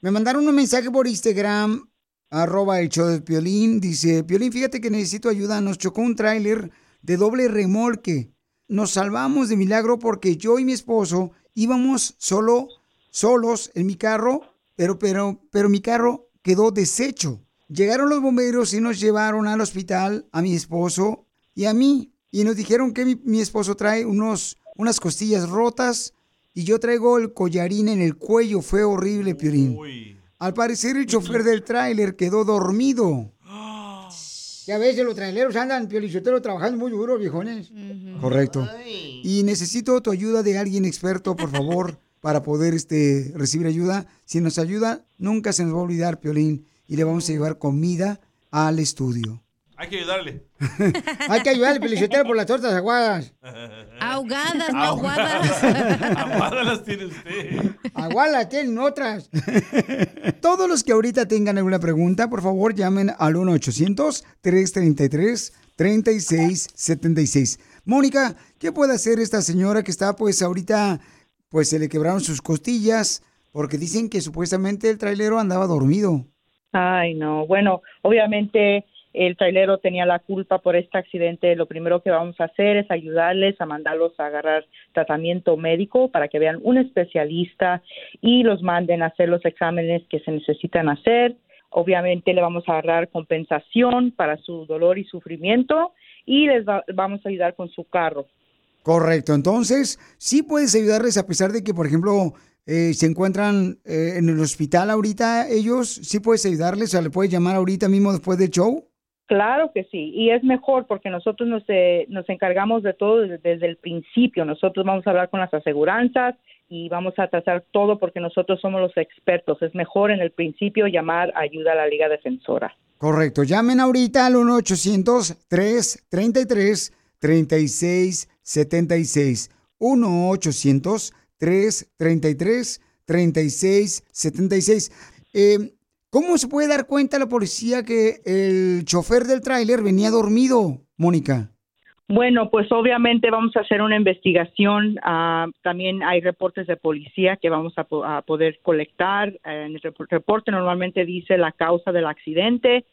me mandaron un mensaje por Instagram, arroba el show de Piolín. Dice, Piolín, fíjate que necesito ayuda. Nos chocó un tráiler de doble remolque. Nos salvamos de milagro porque yo y mi esposo íbamos solo, solos en mi carro, pero, pero, pero mi carro quedó deshecho. Llegaron los bomberos y nos llevaron al hospital a mi esposo y a mí. Y nos dijeron que mi, mi esposo trae unos, unas costillas rotas y yo traigo el collarín en el cuello. Fue horrible, Piorín. Al parecer el chofer del tráiler quedó dormido. Ya ves, los traileros andan, Piolichotero, trabajando muy duro, viejones. Correcto. Y necesito tu ayuda de alguien experto, por favor, para poder este, recibir ayuda. Si nos ayuda, nunca se nos va a olvidar, Piolín. Y le vamos a llevar comida al estudio.
Hay que ayudarle.
Hay que ayudarle, Piolichotero, por las tortas aguadas.
Ahogadas, no aguadas.
Aguadas las tiene usted.
Aguadas tienen otras. Todos los que ahorita tengan alguna pregunta, por favor, llamen al 1-800-333-3676. Mónica, ¿qué puede hacer esta señora que está, pues, ahorita, pues, se le quebraron sus costillas? Porque dicen que supuestamente el trailero andaba dormido.
Ay, no. Bueno, obviamente el trailero tenía la culpa por este accidente. Lo primero que vamos a hacer es ayudarles a mandarlos a agarrar tratamiento médico para que vean un especialista y los manden a hacer los exámenes que se necesitan hacer. Obviamente le vamos a agarrar compensación para su dolor y sufrimiento y les va- vamos a ayudar con su carro.
Correcto. Entonces, sí puedes ayudarles a pesar de que, por ejemplo, eh, se encuentran eh, en el hospital ahorita ellos. Sí puedes ayudarles, o sea, le puedes llamar ahorita mismo después del show.
Claro que sí, y es mejor porque nosotros nos, eh, nos encargamos de todo desde, desde el principio. Nosotros vamos a hablar con las aseguranzas y vamos a tratar todo porque nosotros somos los expertos. Es mejor en el principio llamar ayuda a la Liga Defensora.
Correcto. Llamen ahorita al 1-800-333-3676. 1-800-333-3676. Eh, ¿Cómo se puede dar cuenta la policía que el chofer del tráiler venía dormido, Mónica?
Bueno, pues obviamente vamos a hacer una investigación. ah, también hay reportes de policía que vamos a, po- a poder colectar. Eh, en el rep- reporte normalmente dice la causa del accidente,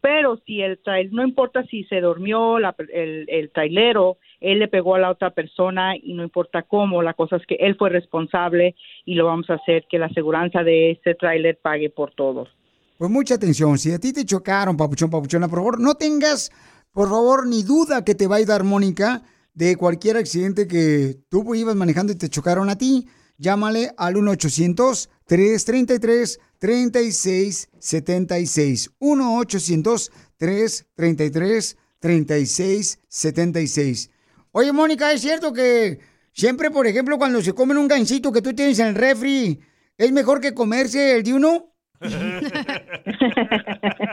pero si el no importa si se durmió la el, el trailero, él le pegó a la otra persona y no importa cómo, la cosa es que él fue responsable y lo vamos a hacer que la aseguranza de ese trailer pague por todo.
Pues mucha atención, si a ti te chocaron, papuchón, papuchona, por favor, no tengas, por favor, ni duda que te va a ayudar Mónica de cualquier accidente que tú ibas manejando y te chocaron a ti. Llámale al 1-800-333-3676. 1-800-333-3676. Oye, Mónica, ¿es cierto que siempre, por ejemplo, cuando se comen un gansito que tú tienes en el refri, es mejor que comerse el de uno?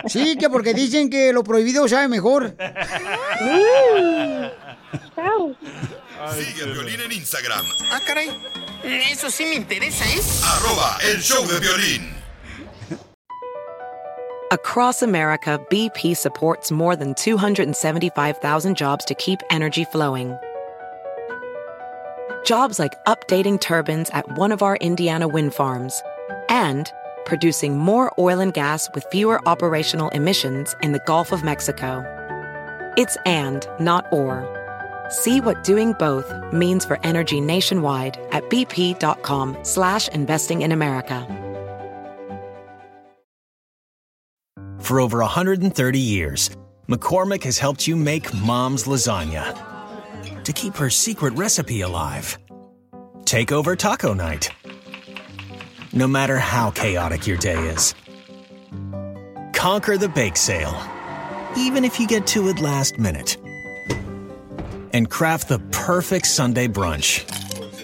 Sí, que porque dicen que lo prohibido sabe mejor.
Sigue a Violín en Instagram,
Ah, caray. Eso sí me interesa, ¿eh?
arroba el show de violín.
Across America, BP supports more than 275,000 jobs to keep energy flowing. Jobs like updating turbines at one of our Indiana wind farms and producing more oil and gas with fewer operational emissions in the Gulf of Mexico. It's and, not or. See what doing both means for energy nationwide at bp.com slash investing in America.
For over 130 years, McCormick has helped you make mom's lasagna. to keep her secret recipe alive. Take over taco night. No matter how chaotic your day is, conquer the bake sale, even if you get to it last minute. And craft the perfect Sunday brunch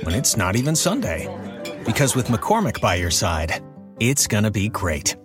when it's not even Sunday. Because with McCormick by your side, it's gonna be great.